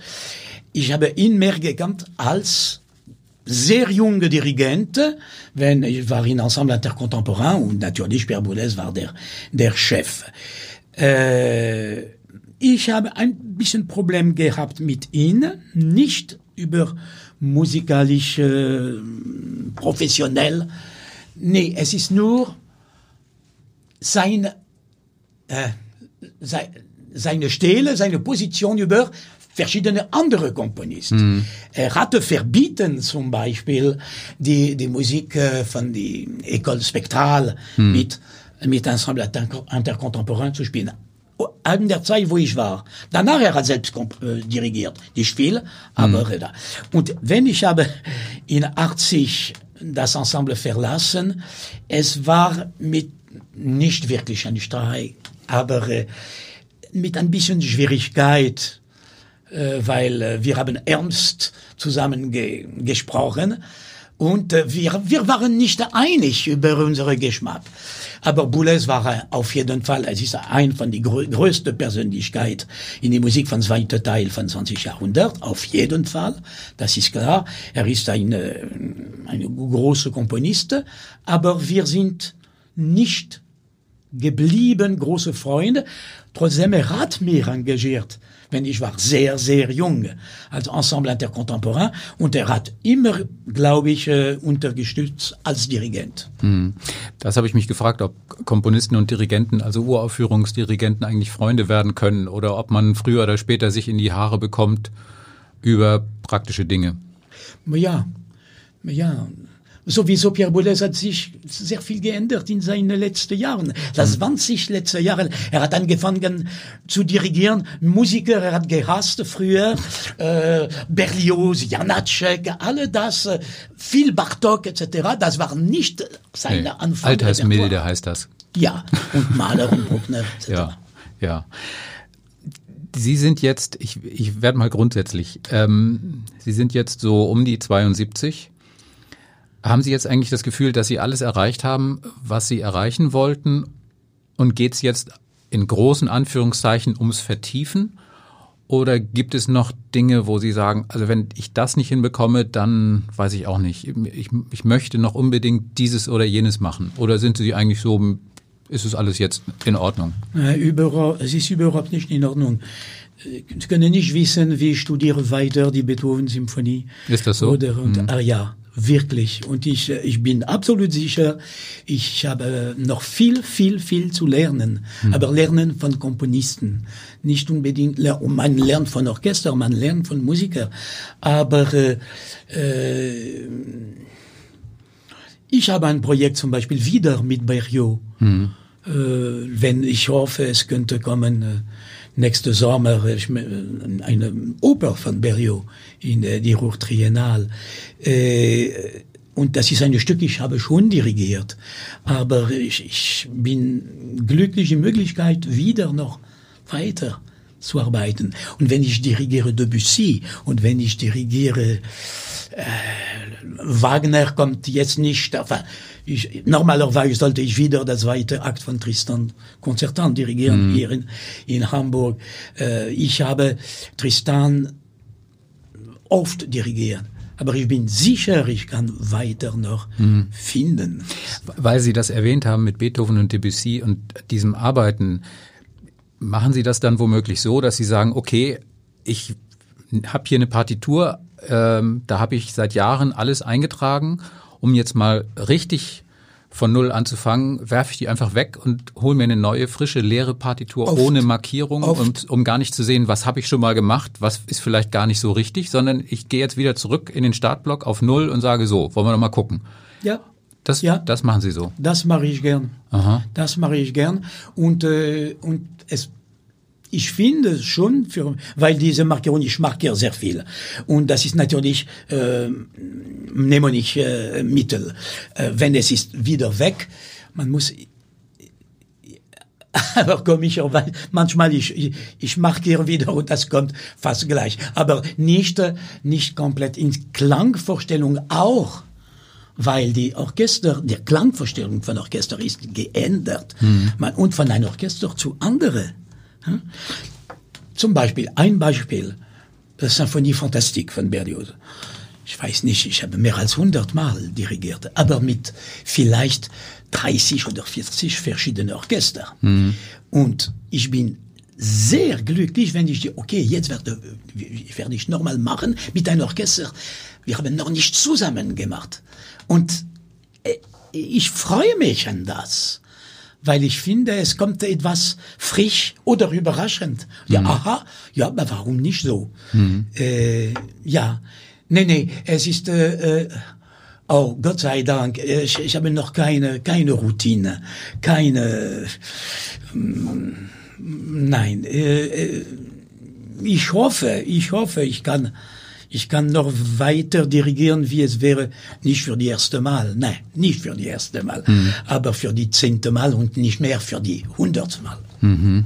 Ich habe ihn mehr gekannt als sehr junge Dirigent, wenn ich war in Ensemble Intercontemporain und natürlich Pierre Boulez war der, der Chef. Äh, ich habe ein bisschen Problem gehabt mit ihm, nicht über musikalische, professionell. Nee, es ist nur sein, äh, sein seine Stelle, seine Position über verschiedene andere Komponisten. Mm. Er hatte verbieten zum Beispiel die, die Musik äh, von die École Spectrale mm. mit, mit Ensemble Intercontemporain zu spielen. An der Zeit, wo ich war. Danach er hat selbst äh, dirigiert, nicht viel, aber da. Und wenn ich habe in 80 das Ensemble verlassen, es war mit nicht wirklich ein Streik, aber äh, mit ein bisschen Schwierigkeit, äh, weil äh, wir haben ernst zusammen ge gesprochen und äh, wir, wir waren nicht einig über unseren Geschmack. Aber Boulez war auf jeden Fall, es ist ein von die grö größte Persönlichkeit in der Musik von zweiten Teil von 20. Jahrhundert, auf jeden Fall, das ist klar. Er ist ein, ein großer Komponist, aber wir sind nicht geblieben, große Freunde. Trotzdem, er hat mich engagiert, wenn ich war sehr, sehr jung, als Ensemble Intercontemporain. Und er hat immer, glaube ich, äh, unterstützt als Dirigent. Hm. Das habe ich mich gefragt, ob Komponisten und Dirigenten, also Uraufführungsdirigenten eigentlich Freunde werden können oder ob man früher oder später sich in die Haare bekommt über praktische Dinge. Ja, ja, Sowieso Pierre Boulez hat sich sehr viel geändert in seinen letzten Jahren. Das 20 mhm. letzte Jahre. Er hat angefangen zu dirigieren. Musiker, er hat gehasst früher. Äh, Berlioz, Janacek, alle das. Äh, viel Bartok etc. Das war nicht seine nee. Anfang. Altersmilde heißt das. Ja, und Mahler und Bruckner etc. Ja, ja. Sie sind jetzt, ich, ich werde mal grundsätzlich, ähm, Sie sind jetzt so um die 72 haben Sie jetzt eigentlich das Gefühl, dass Sie alles erreicht haben, was Sie erreichen wollten? Und geht es jetzt in großen Anführungszeichen ums Vertiefen? Oder gibt es noch Dinge, wo Sie sagen, also wenn ich das nicht hinbekomme, dann weiß ich auch nicht. Ich, ich möchte noch unbedingt dieses oder jenes machen. Oder sind Sie eigentlich so, ist es alles jetzt in Ordnung? Überhaupt, es ist überhaupt nicht in Ordnung. Sie können nicht wissen, wie ich studiere weiter die Beethoven-Symphonie. Ist das so? Oder, und, mhm. ah, ja, wirklich. Und ich, äh, ich bin absolut sicher, ich habe noch viel, viel, viel zu lernen. Mhm. Aber lernen von Komponisten. Nicht unbedingt, man lernt von Orchester, man lernt von Musiker. Aber äh, äh, ich habe ein Projekt zum Beispiel wieder mit Berriot. Mhm. Äh, wenn ich hoffe, es könnte kommen, äh, nächste Sommer eine Oper von Berriot in die Ruhr Triennale. Äh, und das ist ein Stück, ich habe schon dirigiert, aber ich, ich bin glücklich die Möglichkeit, wieder noch weiter zu arbeiten. Und wenn ich dirigiere Debussy und wenn ich dirigiere äh, Wagner kommt jetzt nicht, enfin, ich, normalerweise sollte ich wieder das zweite Akt von Tristan Concertant dirigieren mm. hier in, in Hamburg. Äh, ich habe Tristan oft dirigiert. Aber ich bin sicher, ich kann weiter noch mm. finden. Weil Sie das erwähnt haben mit Beethoven und Debussy und diesem Arbeiten, machen Sie das dann womöglich so, dass Sie sagen, okay, ich habe hier eine Partitur, ähm, da habe ich seit Jahren alles eingetragen um jetzt mal richtig von null anzufangen, werfe ich die einfach weg und hole mir eine neue, frische, leere Partitur Oft. ohne Markierung, und, um gar nicht zu sehen, was habe ich schon mal gemacht, was ist vielleicht gar nicht so richtig, sondern ich gehe jetzt wieder zurück in den Startblock auf null und sage so, wollen wir noch mal gucken. Ja. Das, ja. das machen Sie so. Das mache ich gern. Aha. Das mache ich gern. Und, äh, und es ich finde schon, für, weil diese Markierung, ich markiere sehr viel. Und das ist natürlich äh, mnemonisch äh, Mittel. Äh, wenn es ist wieder weg, man muss aber komischerweise, manchmal ich, ich, ich hier wieder und das kommt fast gleich. Aber nicht, äh, nicht komplett in Klangvorstellung auch, weil die Orchester, die Klangvorstellung von Orchester ist geändert. Mhm. Man, und von einem Orchester zu andere. Hm? Zum Beispiel, ein Beispiel, das Symphonie Fantastique von Berlioz. Ich weiß nicht, ich habe mehr als 100 Mal dirigiert, aber mit vielleicht 30 oder 40 verschiedene Orchester. Mhm. Und ich bin sehr glücklich, wenn ich okay, jetzt werde, werde ich nochmal machen mit einem Orchester. Wir haben noch nicht zusammen gemacht. Und äh, ich freue mich an das, weil ich finde, es kommt etwas frisch oder überraschend. Ja, mhm. aha, ja, aber warum nicht so? Mhm. Äh, ja, nee, nee, es ist, äh, äh Oh, Gott sei Dank, ich, ich habe noch keine, keine Routine, keine, mm, nein, äh, äh, ich hoffe, ich hoffe, ich kann, ich kann noch weiter dirigieren, wie es wäre, nicht für die erste Mal, nein, nicht für die erste Mal, mhm. aber für die zehnte Mal und nicht mehr für die hunderte Mal. Mhm.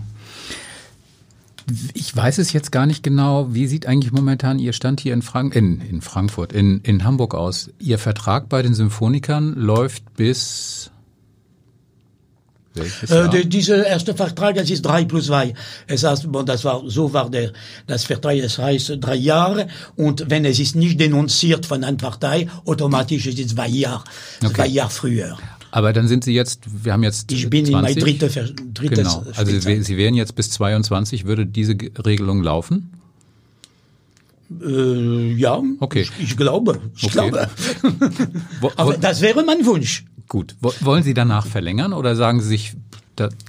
Ich weiß es jetzt gar nicht genau. Wie sieht eigentlich momentan Ihr Stand hier in, Frank in, in Frankfurt, in, in Hamburg aus? Ihr Vertrag bei den Symphonikern läuft bis äh, die, dieser erste Vertrag, es ist drei plus zwei. Es heißt, bon, das war, so war der, das Vertrag, es heißt drei Jahre. Und wenn es ist nicht denunziert von einer Partei, automatisch ist es zwei Jahre, okay. zwei Jahre früher. Aber dann sind Sie jetzt, wir haben jetzt Ich bin 20. in mein dritter, drittes Genau, also Sie, Sie wären jetzt bis 22, würde diese Regelung laufen? Äh, ja, okay. ich, ich glaube, ich okay. glaube. Aber das wäre mein Wunsch. Gut. Wollen Sie danach verlängern oder sagen Sie sich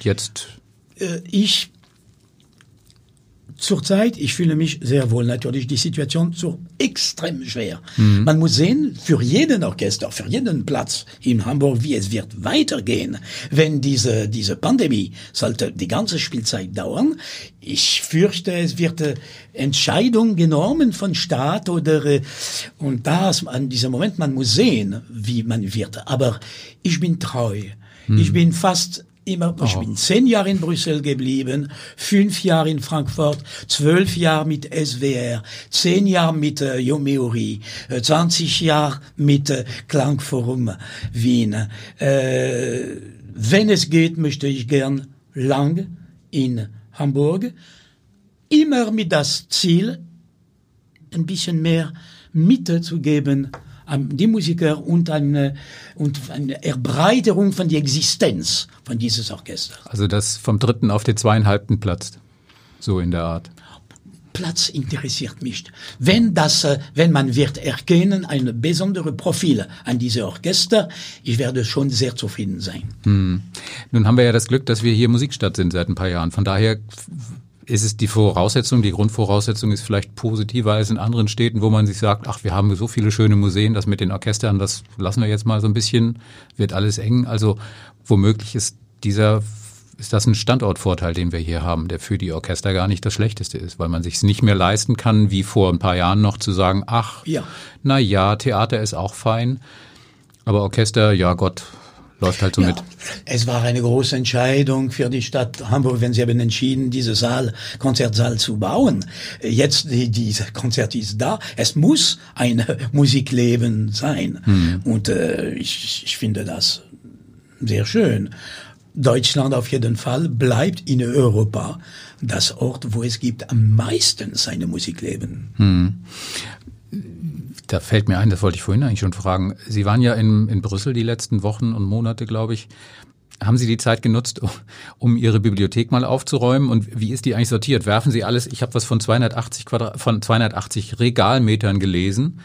jetzt? Äh, ich Zurzeit, ich fühle mich sehr wohl natürlich, die Situation so extrem schwer. Mhm. Man muss sehen, für jeden Orchester, für jeden Platz in Hamburg, wie es wird weitergehen, wenn diese, diese Pandemie sollte die ganze Spielzeit dauern. Ich fürchte, es wird äh, Entscheidung genommen von Staat oder, äh, und das, an diesem Moment, man muss sehen, wie man wird. Aber ich bin treu. Mhm. Ich bin fast immer, oh. ich bin zehn Jahre in Brüssel geblieben, fünf Jahre in Frankfurt, zwölf Jahre mit SWR, zehn Jahre mit äh, äh, 20 Jahre mit äh, Klangforum Wien. Äh, wenn es geht, möchte ich gern lang in Hamburg, immer mit das Ziel, ein bisschen mehr Mitte zu geben die Musiker und eine, und eine Erbreiterung von der Existenz von dieses Orchester. Also das vom dritten auf den zweieinhalbten Platz, so in der Art. Platz interessiert mich. Wenn das, äh, wenn man wird erkennen, ein besondere Profil an diese Orchester, ich werde schon sehr zufrieden sein. Hm. Nun haben wir ja das Glück, dass wir hier Musikstadt sind seit ein paar Jahren. Von daher ist es die Voraussetzung, die Grundvoraussetzung ist vielleicht positiver als in anderen Städten, wo man sich sagt, ach, wir haben so viele schöne Museen, das mit den Orchestern, das lassen wir jetzt mal so ein bisschen, wird alles eng. Also womöglich ist dieser ist das ein Standortvorteil, den wir hier haben, der für die Orchester gar nicht das Schlechteste ist, weil man sich es nicht mehr leisten kann, wie vor ein paar Jahren noch zu sagen, ach, ja. na ja, Theater ist auch fein, aber Orchester, ja Gott, läuft halt so ja, mit. Es war eine große Entscheidung für die Stadt Hamburg, wenn sie haben entschieden, diese Saal, Konzertsaal zu bauen. Jetzt, die, diese Konzert ist da. Es muss ein Musikleben sein. Mhm. Und äh, ich, ich finde das sehr schön. Deutschland auf jeden Fall bleibt in Europa das Ort, wo es gibt am meisten seine Musikleben. Hm. Da fällt mir ein, das wollte ich vorhin eigentlich schon fragen. Sie waren ja in, in Brüssel die letzten Wochen und Monate, glaube ich. Haben Sie die Zeit genutzt, um Ihre Bibliothek mal aufzuräumen? Und wie ist die eigentlich sortiert? Werfen Sie alles? Ich habe was von 280 Quadrat, von 280 Regalmetern gelesen.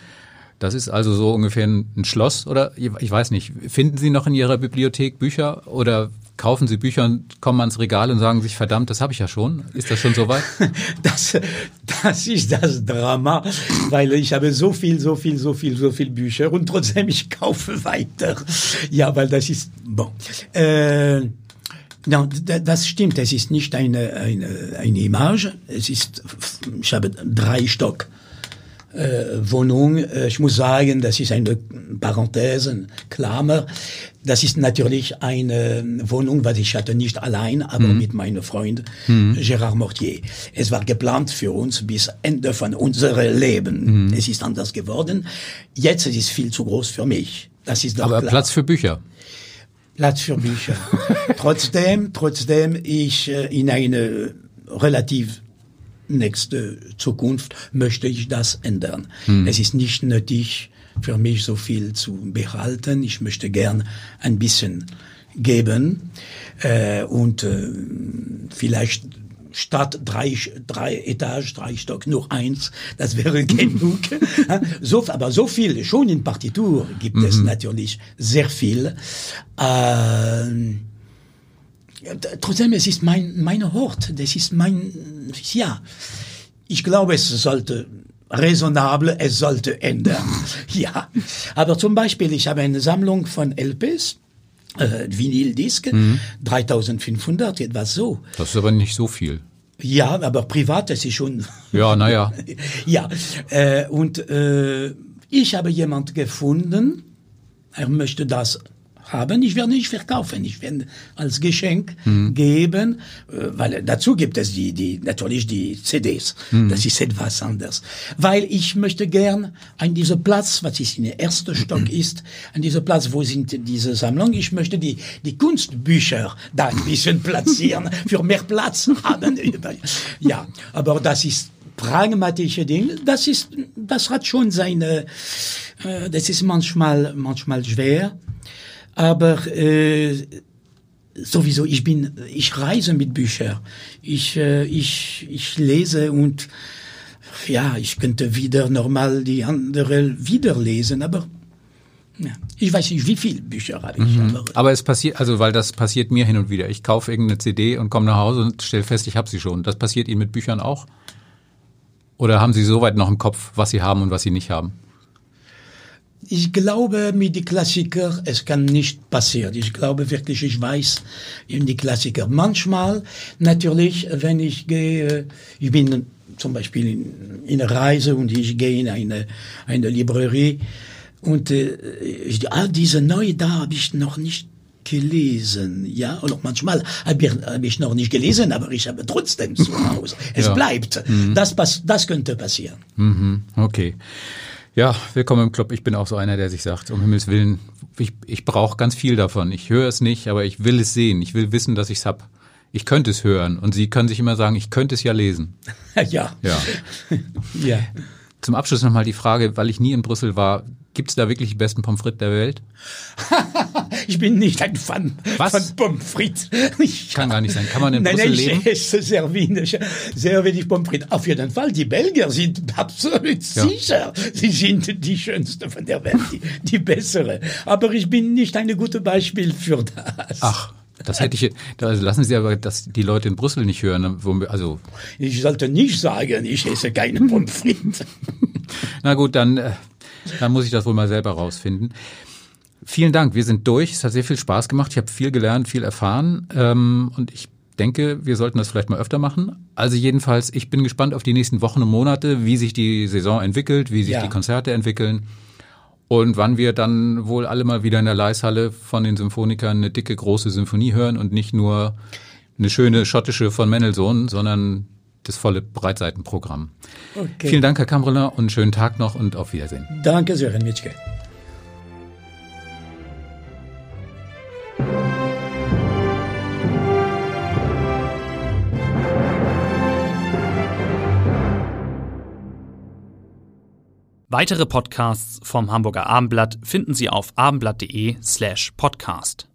Das ist also so ungefähr ein Schloss oder ich weiß nicht. Finden Sie noch in Ihrer Bibliothek Bücher oder kaufen Sie Bücher und kommen ans Regal und sagen sich, verdammt, das habe ich ja schon. Ist das schon soweit? Das, das ist das Drama, weil ich habe so viel, so viel, so viel, so viel Bücher und trotzdem ich kaufe weiter. Ja, weil das ist, bon. Äh, das stimmt. Es ist nicht eine, eine, eine Image. Es ist, ich habe drei Stock Wohnung. Äh, ich muss sagen, das ist eine Parenthese, Klammer. Das ist natürlich eine Wohnung, was ich hatte nicht allein, aber mhm. mit meinem Freund mhm. Gérard Mortier. Es war geplant für uns bis Ende von unserem Leben. Mhm. Es ist anders geworden. Jetzt ist es viel zu groß für mich. Das ist doch aber klar. Platz für Bücher. Platz für Bücher. trotzdem, trotzdem ich äh, in eine relativ nächste Zukunft möchte ich das ändern. Hm. Es ist nicht nötig für mich so viel zu behalten. Ich möchte gern ein bisschen geben äh, und äh, vielleicht statt drei, drei Etage, drei Stock, nur eins, das wäre genug. so, aber so viel, schon in Partitur gibt mhm. es natürlich sehr viel. Äh, trotzdem, es ist mein, mein Hort, das ist mein, ja, ich glaube, es sollte raisonable, es sollte ändern. ja, aber zum Beispiel, ich habe eine Sammlung von LPs, äh, Vinyldisken, mhm. 3500, etwas so. Das ist aber nicht so viel. Ja, aber privat, das ist schon. Ja, naja. ja, äh, und äh, ich habe jemand gefunden, er möchte das haben. Ich werde nicht verkaufen, ich werde als Geschenk mhm. geben, äh, weil dazu gibt es die, die natürlich die CDs. Mhm. Das ist etwas anders. Weil ich möchte gern an dieser Platz, was ist in der ersten Stock mhm. ist, an dieser Platz, wo sind diese Sammlungen, ich möchte die, die Kunstbücher da ein bisschen platzieren, für mehr Platz haben. ja, aber das ist pragmatische Dinge. Das ist, das hat schon seine, äh, das ist manchmal, manchmal schwer. Aber äh, sowieso, ich bin, ich reise mit Büchern. Ich, äh, ich, ich lese und ja, ich könnte wieder normal die andere wieder lesen, aber ja, ich weiß nicht, wie viele Bücher habe ich. Mhm. Aber, aber, es passiert, also weil das passiert mir hin und wieder. Ich kaufe irgendeine CD und komme nach Hause und stelle fest, ich habe sie schon. Das passiert Ihnen mit Büchern auch? Oder haben Sie soweit noch im Kopf, was Sie haben und was Sie nicht haben? Ich glaube, mit den Klassikern, es kann nicht passieren. Ich glaube wirklich, ich weiß in die Klassiker. Manchmal, natürlich, wenn ich gehe, ich bin zum Beispiel in, in einer Reise und ich gehe in eine, eine Librerie und äh, ich, ah, diese neue da habe ich noch nicht gelesen, ja, oder manchmal habe ich, hab ich noch nicht gelesen, aber ich habe trotzdem zu Hause. Es ja. bleibt. Mhm. Das, das könnte passieren. Mhm. Okay. Ja, willkommen im Club. Ich bin auch so einer, der sich sagt, um Himmels Willen, ich, ich brauche ganz viel davon. Ich höre es nicht, aber ich will es sehen. Ich will wissen, dass ich es hab. Ich könnte es hören. Und Sie können sich immer sagen, ich könnte es ja lesen. ja. Ja. ja. Zum Abschluss nochmal die Frage, weil ich nie in Brüssel war, Gibt es da wirklich die besten Pommes frites der Welt? ich bin nicht ein Fan Was? von Pommes frites. Ich, Kann gar nicht sein. Kann man in nein, Brüssel nein, leben? Ich esse sehr wenig, sehr wenig Pommes frites. Auf jeden Fall, die Belgier sind absolut ja. sicher. Sie sind die schönste von der Welt, die, die bessere. Aber ich bin nicht ein gutes Beispiel für das. Ach. Das hätte ich, also lassen Sie aber dass die Leute in Brüssel nicht hören. Wo, also ich sollte nicht sagen, ich esse keine Pommes frites. Na gut, dann äh, dann muss ich das wohl mal selber rausfinden. Vielen Dank, wir sind durch. Es hat sehr viel Spaß gemacht. Ich habe viel gelernt, viel erfahren ähm, und ich denke, wir sollten das vielleicht mal öfter machen. Also jedenfalls, ich bin gespannt auf die nächsten Wochen und Monate, wie sich die Saison entwickelt, wie sich ja. die Konzerte entwickeln und wann wir dann wohl alle mal wieder in der Leishalle von den Symphonikern eine dicke, große Symphonie hören und nicht nur eine schöne schottische von Mendelssohn, sondern das volle Breitseitenprogramm. Okay. Vielen Dank, Herr Kamrela, und einen schönen Tag noch und auf Wiedersehen. Danke, Sören Mitschke. Weitere Podcasts vom Hamburger Abendblatt finden Sie auf abendblatt.de slash podcast.